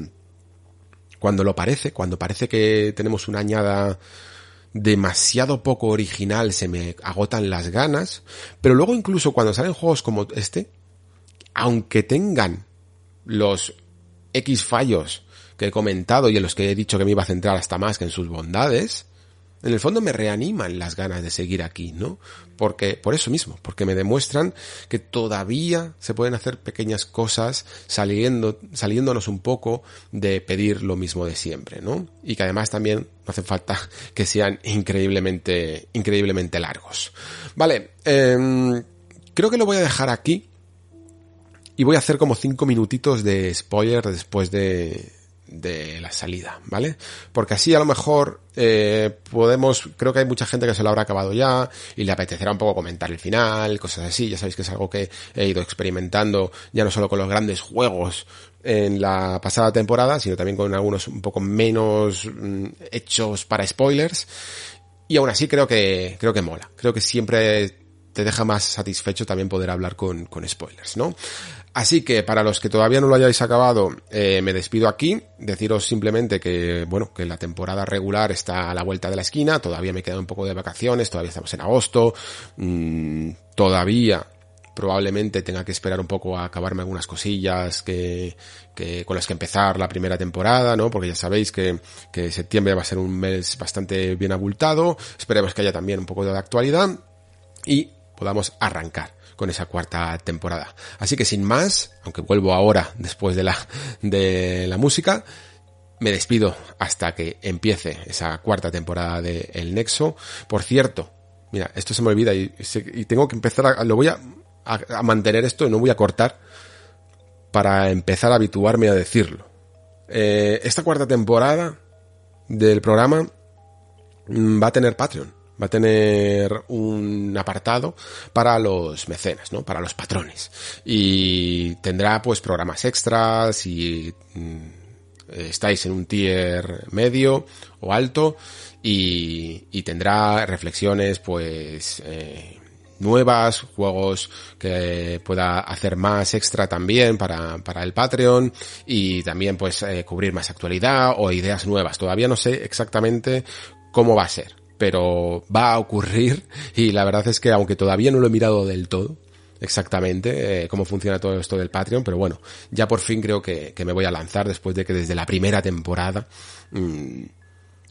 cuando lo parece, cuando parece que tenemos una añada demasiado poco original, se me agotan las ganas, pero luego incluso cuando salen juegos como este, aunque tengan los X fallos que he comentado y en los que he dicho que me iba a centrar hasta más que en sus bondades, en el fondo me reaniman las ganas de seguir aquí, ¿no? Porque, por eso mismo, porque me demuestran que todavía se pueden hacer pequeñas cosas saliendo, saliéndonos un poco de pedir lo mismo de siempre, ¿no? Y que además también no hace falta <laughs> que sean increíblemente, increíblemente largos. Vale, eh, creo que lo voy a dejar aquí y voy a hacer como cinco minutitos de spoiler después de, de la salida, ¿vale? Porque así a lo mejor eh, podemos, creo que hay mucha gente que se lo habrá acabado ya y le apetecerá un poco comentar el final, cosas así, ya sabéis que es algo que he ido experimentando ya no solo con los grandes juegos en la pasada temporada, sino también con algunos un poco menos mm, hechos para spoilers. Y aún así creo que, creo que mola, creo que siempre te deja más satisfecho también poder hablar con, con spoilers, ¿no? Así que para los que todavía no lo hayáis acabado, eh, me despido aquí. Deciros simplemente que, bueno, que la temporada regular está a la vuelta de la esquina. Todavía me queda un poco de vacaciones, todavía estamos en agosto. Mmm, todavía probablemente tenga que esperar un poco a acabarme algunas cosillas que, que, con las que empezar la primera temporada, ¿no? Porque ya sabéis que, que septiembre va a ser un mes bastante bien abultado. Esperemos que haya también un poco de actualidad y podamos arrancar con esa cuarta temporada. Así que sin más, aunque vuelvo ahora después de la, de la música, me despido hasta que empiece esa cuarta temporada de El Nexo. Por cierto, mira, esto se me olvida y, tengo que empezar a, lo voy a, mantener esto y no voy a cortar para empezar a habituarme a decirlo. Eh, esta cuarta temporada del programa mm, va a tener Patreon va a tener un apartado para los mecenas, ¿no? Para los patrones. Y tendrá pues programas extras y mm, estáis en un tier medio o alto y, y tendrá reflexiones pues eh, nuevas, juegos que pueda hacer más extra también para, para el Patreon y también pues eh, cubrir más actualidad o ideas nuevas. Todavía no sé exactamente cómo va a ser pero va a ocurrir y la verdad es que aunque todavía no lo he mirado del todo, exactamente eh, cómo funciona todo esto del Patreon, pero bueno, ya por fin creo que, que me voy a lanzar después de que desde la primera temporada mmm,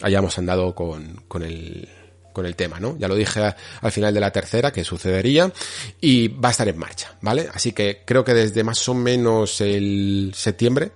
hayamos andado con, con el con el tema, ¿no? Ya lo dije al final de la tercera que sucedería y va a estar en marcha, ¿vale? Así que creo que desde más o menos el septiembre,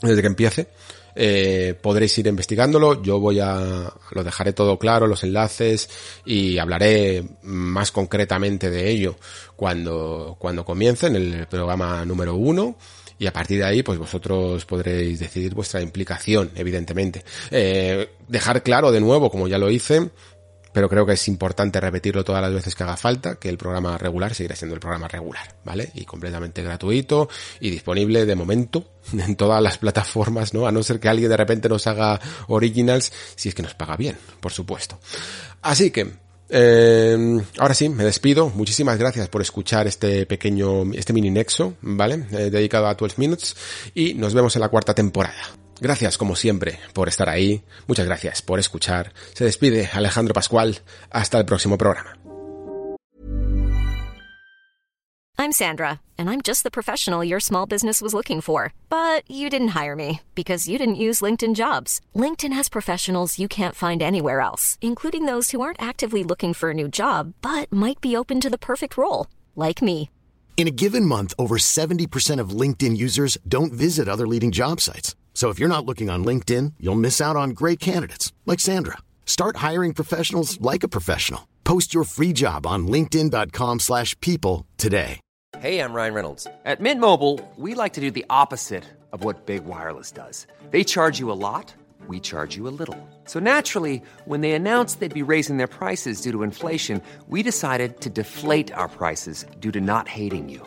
desde que empiece, eh, podréis ir investigándolo. Yo voy a, lo dejaré todo claro, los enlaces y hablaré más concretamente de ello cuando, cuando comience en el programa número uno y a partir de ahí pues vosotros podréis decidir vuestra implicación evidentemente eh, dejar claro de nuevo como ya lo hice pero creo que es importante repetirlo todas las veces que haga falta, que el programa regular seguirá siendo el programa regular, ¿vale? Y completamente gratuito y disponible de momento <laughs> en todas las plataformas, ¿no? A no ser que alguien de repente nos haga originals, si es que nos paga bien, por supuesto. Así que, eh, ahora sí, me despido. Muchísimas gracias por escuchar este pequeño, este mini nexo, ¿vale? Eh, dedicado a 12 Minutes y nos vemos en la cuarta temporada. Gracias, como siempre, por estar ahí. Muchas gracias por escuchar. Se despide Alejandro Pascual. Hasta el próximo programa. I'm Sandra, and I'm just the professional your small business was looking for. But you didn't hire me because you didn't use LinkedIn jobs. LinkedIn has professionals you can't find anywhere else, including those who aren't actively looking for a new job, but might be open to the perfect role, like me. In a given month, over 70% of LinkedIn users don't visit other leading job sites. So if you're not looking on LinkedIn, you'll miss out on great candidates like Sandra. Start hiring professionals like a professional. Post your free job on linkedin.com/people today. Hey, I'm Ryan Reynolds. At Mint Mobile, we like to do the opposite of what Big Wireless does. They charge you a lot, we charge you a little. So naturally, when they announced they'd be raising their prices due to inflation, we decided to deflate our prices due to not hating you.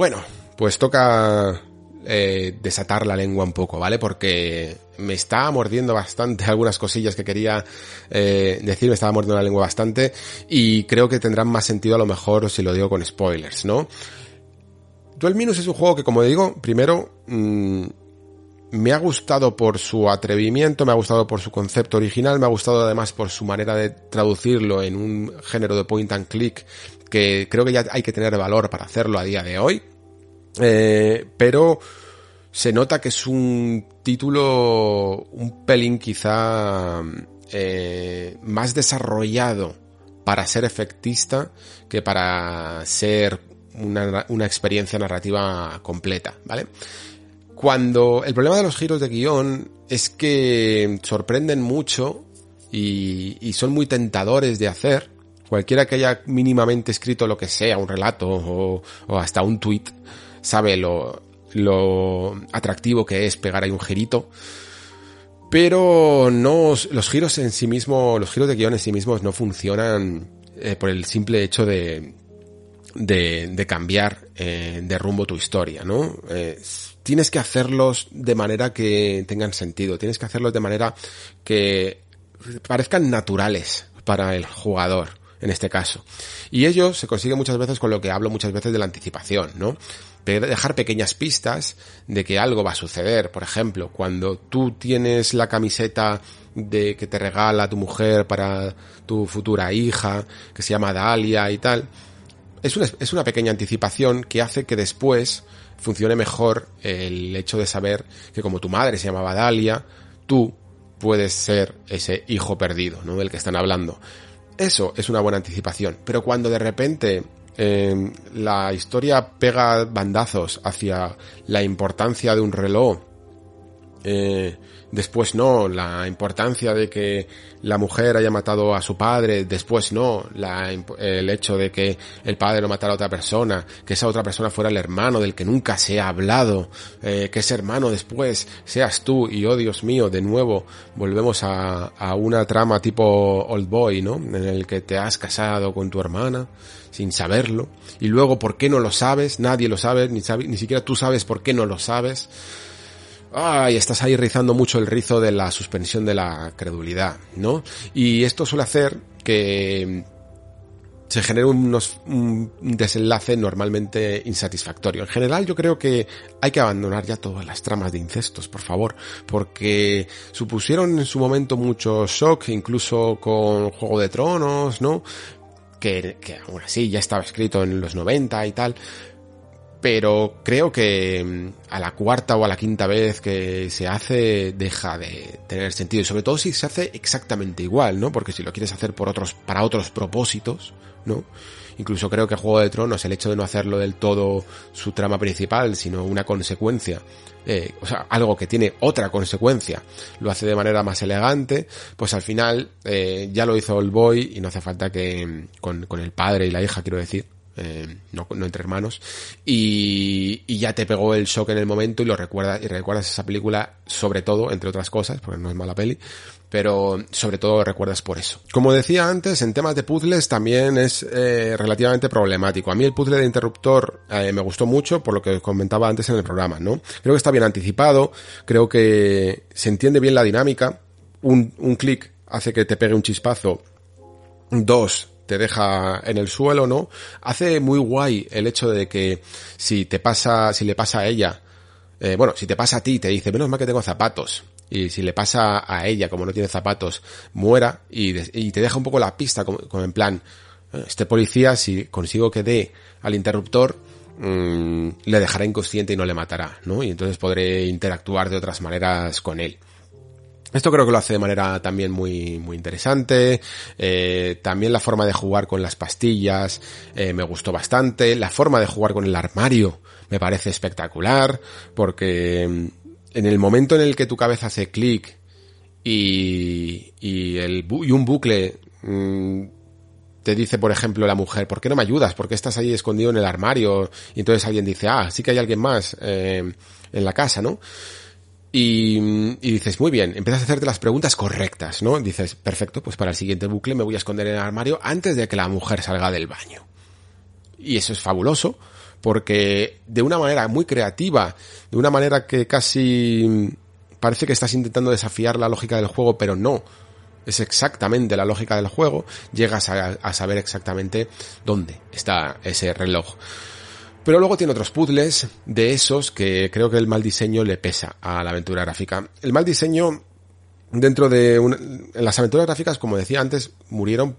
Bueno, pues toca eh, desatar la lengua un poco, ¿vale? Porque me está mordiendo bastante <laughs> algunas cosillas que quería eh, decir, me estaba mordiendo la lengua bastante y creo que tendrán más sentido a lo mejor si lo digo con spoilers, ¿no? Duel Minus es un juego que, como digo, primero mmm, me ha gustado por su atrevimiento, me ha gustado por su concepto original, me ha gustado además por su manera de traducirlo en un género de point and click que creo que ya hay que tener valor para hacerlo a día de hoy. Eh, pero se nota que es un título un pelín quizá eh, más desarrollado para ser efectista que para ser una, una experiencia narrativa completa, ¿vale? Cuando el problema de los giros de guion es que sorprenden mucho y, son muy tentadores de hacer. Cualquiera que haya mínimamente escrito lo que sea, un relato o, o hasta un tweet, sabe lo, lo atractivo que es pegar ahí un girito. Pero no, los giros en sí mismos, los giros de guion en sí mismos no funcionan eh, por el simple hecho de, de, de cambiar eh, de rumbo tu historia, ¿no? Eh, tienes que hacerlos de manera que tengan sentido, tienes que hacerlos de manera que parezcan naturales para el jugador en este caso. Y ello se consigue muchas veces con lo que hablo muchas veces de la anticipación, ¿no? Dejar pequeñas pistas de que algo va a suceder. Por ejemplo, cuando tú tienes la camiseta de que te regala tu mujer para tu futura hija, que se llama Dalia y tal, es una, es una pequeña anticipación que hace que después funcione mejor el hecho de saber que como tu madre se llamaba Dalia, tú puedes ser ese hijo perdido, ¿no? Del que están hablando. Eso es una buena anticipación. Pero cuando de repente eh, la historia pega bandazos hacia la importancia de un reloj, eh, después no, la importancia de que la mujer haya matado a su padre, después no, la, el hecho de que el padre lo matara a otra persona, que esa otra persona fuera el hermano del que nunca se ha hablado, eh, que ese hermano después seas tú y oh Dios mío, de nuevo volvemos a, una trama tipo Old Boy, ¿no? En el que te has casado con tu hermana sin saberlo y luego por qué no lo sabes, nadie lo sabe, ni, sabe, ni siquiera tú sabes por qué no lo sabes ay, estás ahí rizando mucho el rizo de la suspensión de la credulidad, ¿no? Y esto suele hacer que se genere unos, un desenlace normalmente insatisfactorio. En general yo creo que hay que abandonar ya todas las tramas de incestos, por favor, porque supusieron en su momento mucho shock, incluso con Juego de Tronos, ¿no? Que, que aún así ya estaba escrito en los 90 y tal, pero creo que mm, a la cuarta o a la quinta vez que se hace deja de tener sentido y sobre todo si se hace exactamente igual, ¿no? Porque si lo quieres hacer por otros para otros propósitos, ¿no? Incluso creo que Juego de Tronos, el hecho de no hacerlo del todo su trama principal, sino una consecuencia, eh, o sea, algo que tiene otra consecuencia, lo hace de manera más elegante, pues al final eh, ya lo hizo el boy y no hace falta que mm, con, con el padre y la hija, quiero decir, eh, no, entre hermanos, y, y, ya te pegó el shock en el momento y lo recuerdas, y recuerdas esa película sobre todo, entre otras cosas, porque no es mala peli, pero sobre todo recuerdas por eso. Como decía antes, en temas de puzzles también es eh, relativamente problemático. A mí el puzzle de interruptor eh, me gustó mucho por lo que comentaba antes en el programa, ¿no? Creo que está bien anticipado, creo que se entiende bien la dinámica, un, un clic hace que te pegue un chispazo, dos, te deja en el suelo, ¿no? Hace muy guay el hecho de que si te pasa, si le pasa a ella, eh, bueno, si te pasa a ti, te dice, menos mal que tengo zapatos. Y si le pasa a ella, como no tiene zapatos, muera y, te deja un poco la pista, como, como, en plan, eh, este policía, si consigo que dé al interruptor, mmm, le dejará inconsciente y no le matará, ¿no? Y entonces podré interactuar de otras maneras con él. Esto creo que lo hace de manera también muy, muy interesante. Eh, también la forma de jugar con las pastillas eh, me gustó bastante. La forma de jugar con el armario me parece espectacular. Porque mm, en el momento en el que tu cabeza hace clic y, y, el, y un bucle mm, te dice, por ejemplo, la mujer, ¿por qué no me ayudas? ¿Por qué estás ahí escondido en el armario? Y entonces alguien dice, ah, sí que hay alguien más eh, en la casa, ¿no? Y, dices, muy bien, empiezas a hacerte las preguntas correctas, ¿no? Dices, perfecto, pues para el siguiente bucle me voy a esconder en el armario antes de que la mujer salga del baño. Y eso es fabuloso, porque de una manera muy creativa, de una manera que casi parece que estás intentando desafiar la lógica del juego, pero no. Es exactamente la lógica del juego, llegas a saber exactamente dónde está ese reloj. Pero luego tiene otros puzzles de esos que creo que el mal diseño le pesa a la aventura gráfica. El mal diseño dentro de en las aventuras gráficas, como decía antes, murieron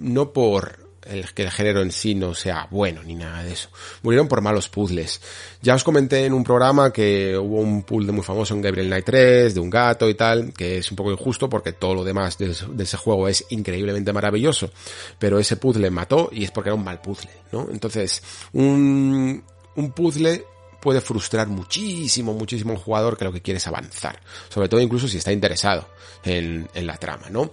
no por el que el género en sí no sea bueno ni nada de eso. Murieron por malos puzzles. Ya os comenté en un programa que hubo un puzzle muy famoso en Gabriel Knight 3, de un gato y tal, que es un poco injusto porque todo lo demás de, ese juego es increíblemente maravilloso. Pero ese puzzle mató y es porque era un mal puzzle, ¿no? Entonces, un, un puzzle puede frustrar muchísimo, muchísimo un jugador que lo que quiere es avanzar. Sobre todo incluso si está interesado en, la trama, ¿no?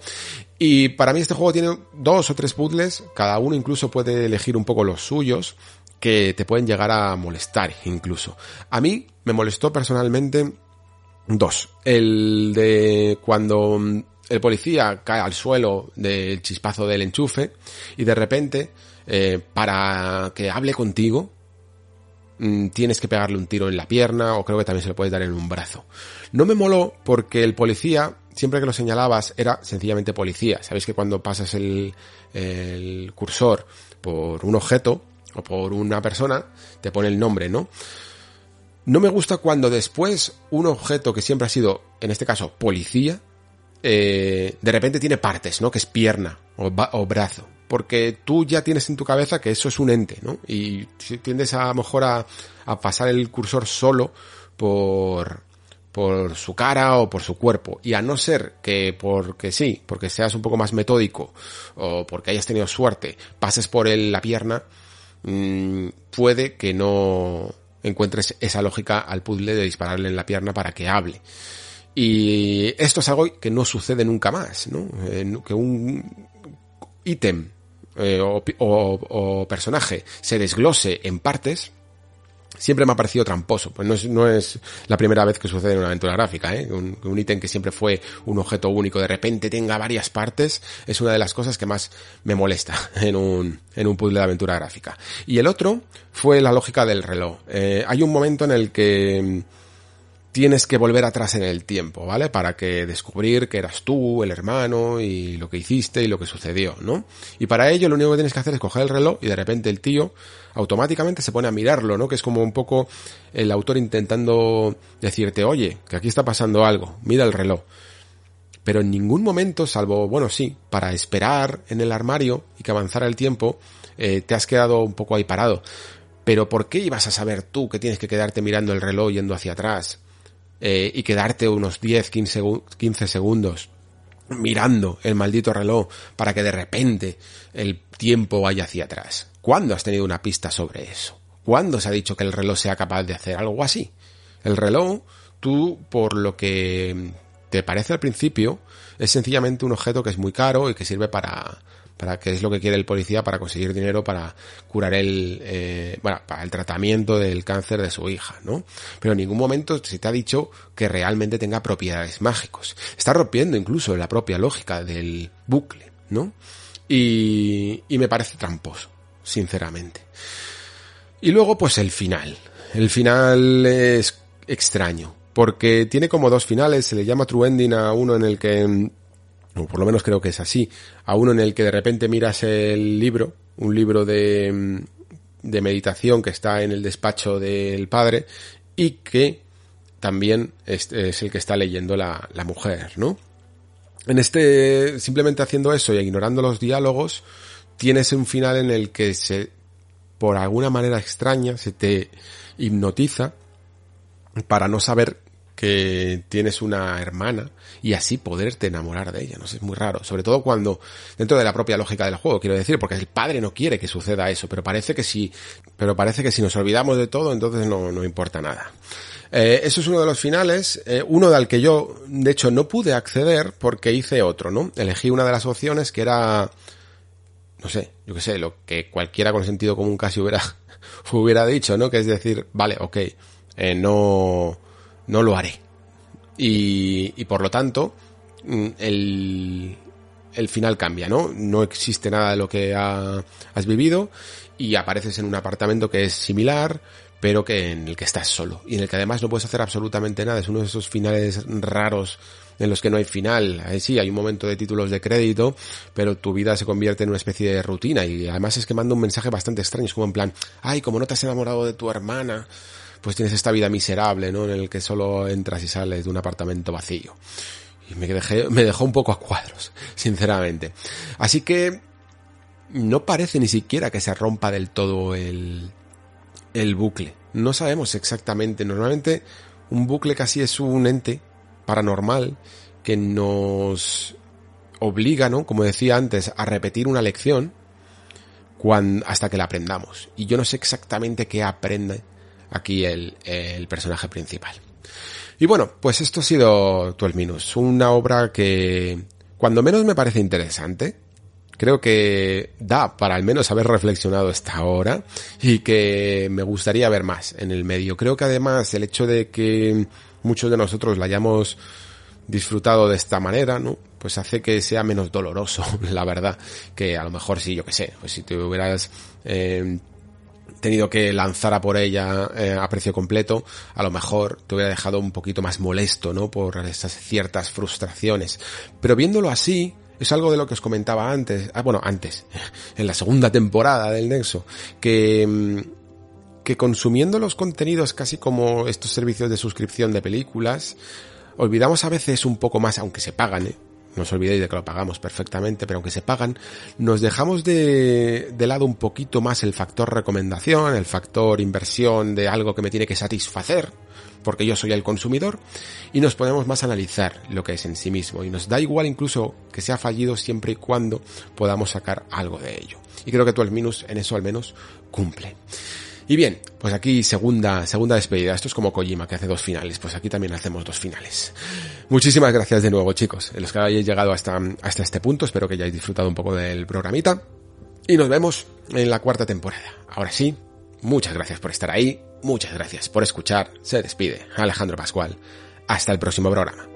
Y para mí este juego tiene dos o tres puzzles, cada uno incluso puede elegir un poco los suyos, que te pueden llegar a molestar incluso. A mí me molestó personalmente dos. El de cuando el policía cae al suelo del chispazo del enchufe y de repente, eh, para que hable contigo, Mm, tienes que pegarle un tiro en la pierna o creo que también se lo puedes dar en un brazo. No me moló porque el policía, siempre que lo señalabas, era sencillamente policía. Sabéis que cuando pasas el, el cursor por un objeto o por una persona, te pone el nombre, ¿no? No me gusta cuando después un objeto que siempre ha sido, en este caso, policía, eh, de repente tiene partes, ¿no? Que es pierna o brazo porque tú ya tienes en tu cabeza que eso es un ente, ¿no? Y tiendes a, lo mejor a, a pasar el cursor solo por, por su cara o por su cuerpo. Y a no ser que porque sí, porque seas un poco más metódico o porque hayas tenido suerte, pases por él la pierna, mmm, puede que no encuentres esa lógica al puzzle de dispararle en la pierna para que hable. Y esto es algo que no sucede nunca más, ¿no? Eh, que un ítem eh, o, personaje se desglose en partes, siempre me ha parecido tramposo. Pues no es, no es la primera vez que sucede en una aventura gráfica, ¿eh? Un, un ítem que siempre fue un objeto único de repente tenga varias partes es una de las cosas que más me molesta <laughs> en un, en un puzzle de aventura gráfica. Y el otro fue la lógica del reloj. Eh, hay un momento en el que tienes que volver atrás en el tiempo, ¿vale? Para que descubrir que eras tú, el hermano, y lo que hiciste y lo que sucedió, ¿no? Y para ello lo único que tienes que hacer es coger el reloj y de repente el tío automáticamente se pone a mirarlo, ¿no? Que es como un poco el autor intentando decirte, oye, que aquí está pasando algo, mira el reloj. Pero en ningún momento, salvo, bueno, sí, para esperar en el armario y que avanzara el tiempo, eh, te has quedado un poco ahí parado. Pero ¿por qué ibas a saber tú que tienes que quedarte mirando el reloj yendo hacia atrás? Eh, y quedarte unos 10, 15, 15 segundos mirando el maldito reloj para que de repente el tiempo vaya hacia atrás. ¿Cuándo has tenido una pista sobre eso? ¿Cuándo se ha dicho que el reloj sea capaz de hacer algo así? El reloj, tú, por lo que te parece al principio, es sencillamente un objeto que es muy caro y que sirve para, para qué es lo que quiere el policía para conseguir dinero para curar el, eh, bueno, para el tratamiento del cáncer de su hija, ¿no? Pero en ningún momento se te ha dicho que realmente tenga propiedades mágicos. Está rompiendo incluso la propia lógica del bucle, ¿no? Y, y me parece tramposo, sinceramente. Y luego, pues el final. El final es extraño, porque tiene como dos finales, se le llama true ending a uno en el que o por lo menos creo que es así, a uno en el que de repente miras el libro, un libro de, de meditación que está en el despacho del padre y que también es, es el que está leyendo la, la, mujer, ¿no? En este, simplemente haciendo eso y ignorando los diálogos, tienes un final en el que se, por alguna manera extraña, se te hipnotiza para no saber que tienes una hermana y así poderte enamorar de ella, no sé, es muy raro, sobre todo cuando dentro de la propia lógica del juego, quiero decir, porque el padre no quiere que suceda eso, pero parece que si, pero parece que si nos olvidamos de todo, entonces no, no importa nada. Eh, eso es uno de los finales, eh, uno del que yo, de hecho, no pude acceder porque hice otro, ¿no? Elegí una de las opciones que era, no sé, yo qué sé, lo que cualquiera con sentido común casi hubiera, <laughs> hubiera dicho, ¿no? Que es decir, vale, ok, eh, no, no lo haré. Y, y por lo tanto, mm, el, el final cambia, ¿no? No existe nada de lo que has vivido y apareces en un apartamento que es similar, pero que en el que estás solo y en el que además no puedes hacer absolutamente nada. Es uno de esos finales raros en los que no hay final. Sí, hay un momento de títulos de crédito, pero tu vida se convierte en una especie de rutina y además es que manda un mensaje bastante extraño. Es como en plan, ay, como no te has enamorado de tu hermana, pues tienes esta vida miserable, ¿no? En el que solo entras y sales de un apartamento vacío. Y me, dejé, me dejó un poco a cuadros, <laughs> sinceramente. Así que no parece ni siquiera que se rompa del todo el, el bucle. No sabemos exactamente. Normalmente un bucle casi es un ente paranormal que nos obliga, ¿no? Como decía antes, a repetir una lección cuando, hasta que la aprendamos. Y yo no sé exactamente qué aprende aquí el, personaje principal. Y bueno, pues esto ha sido 12 Minus, una obra que cuando menos me parece interesante, creo que da para al menos haber reflexionado esta hora y que me gustaría ver más en el medio. Creo que además el hecho de que muchos de nosotros la hayamos disfrutado de esta manera, ¿no? Pues hace que sea menos doloroso, <laughs> la verdad, que a lo mejor sí, yo que sé, pues si te hubieras eh, tenido que lanzar a por ella eh, a precio completo, a lo mejor te hubiera dejado un poquito más molesto, ¿no? Por esas ciertas frustraciones. Pero viéndolo así, es algo de lo que os comentaba antes, ah, bueno, antes, <laughs> en la segunda temporada del Nexo, que, mm, que consumiendo los contenidos casi como estos servicios de suscripción de películas, olvidamos a veces un poco más, aunque se pagan, ¿eh? No os olvidéis de que lo pagamos perfectamente, pero aunque se pagan, nos dejamos de, de, lado un poquito más el factor recomendación, el factor inversión de algo que me tiene que satisfacer, porque yo soy el consumidor, y nos podemos más analizar lo que es en sí mismo, y nos da igual incluso que sea fallido siempre y cuando podamos sacar algo de ello. Y creo que tú el minus en eso al menos cumple. Y bien, pues aquí segunda, segunda despedida. Esto es como Kojima, que hace dos finales. Pues aquí también hacemos dos finales. Muchísimas gracias de nuevo, chicos. Los que hayáis llegado hasta, hasta este punto. Espero que hayáis disfrutado un poco del programita. Y nos vemos en la cuarta temporada. Ahora sí, muchas gracias por estar ahí. Muchas gracias por escuchar. Se despide Alejandro Pascual. Hasta el próximo programa.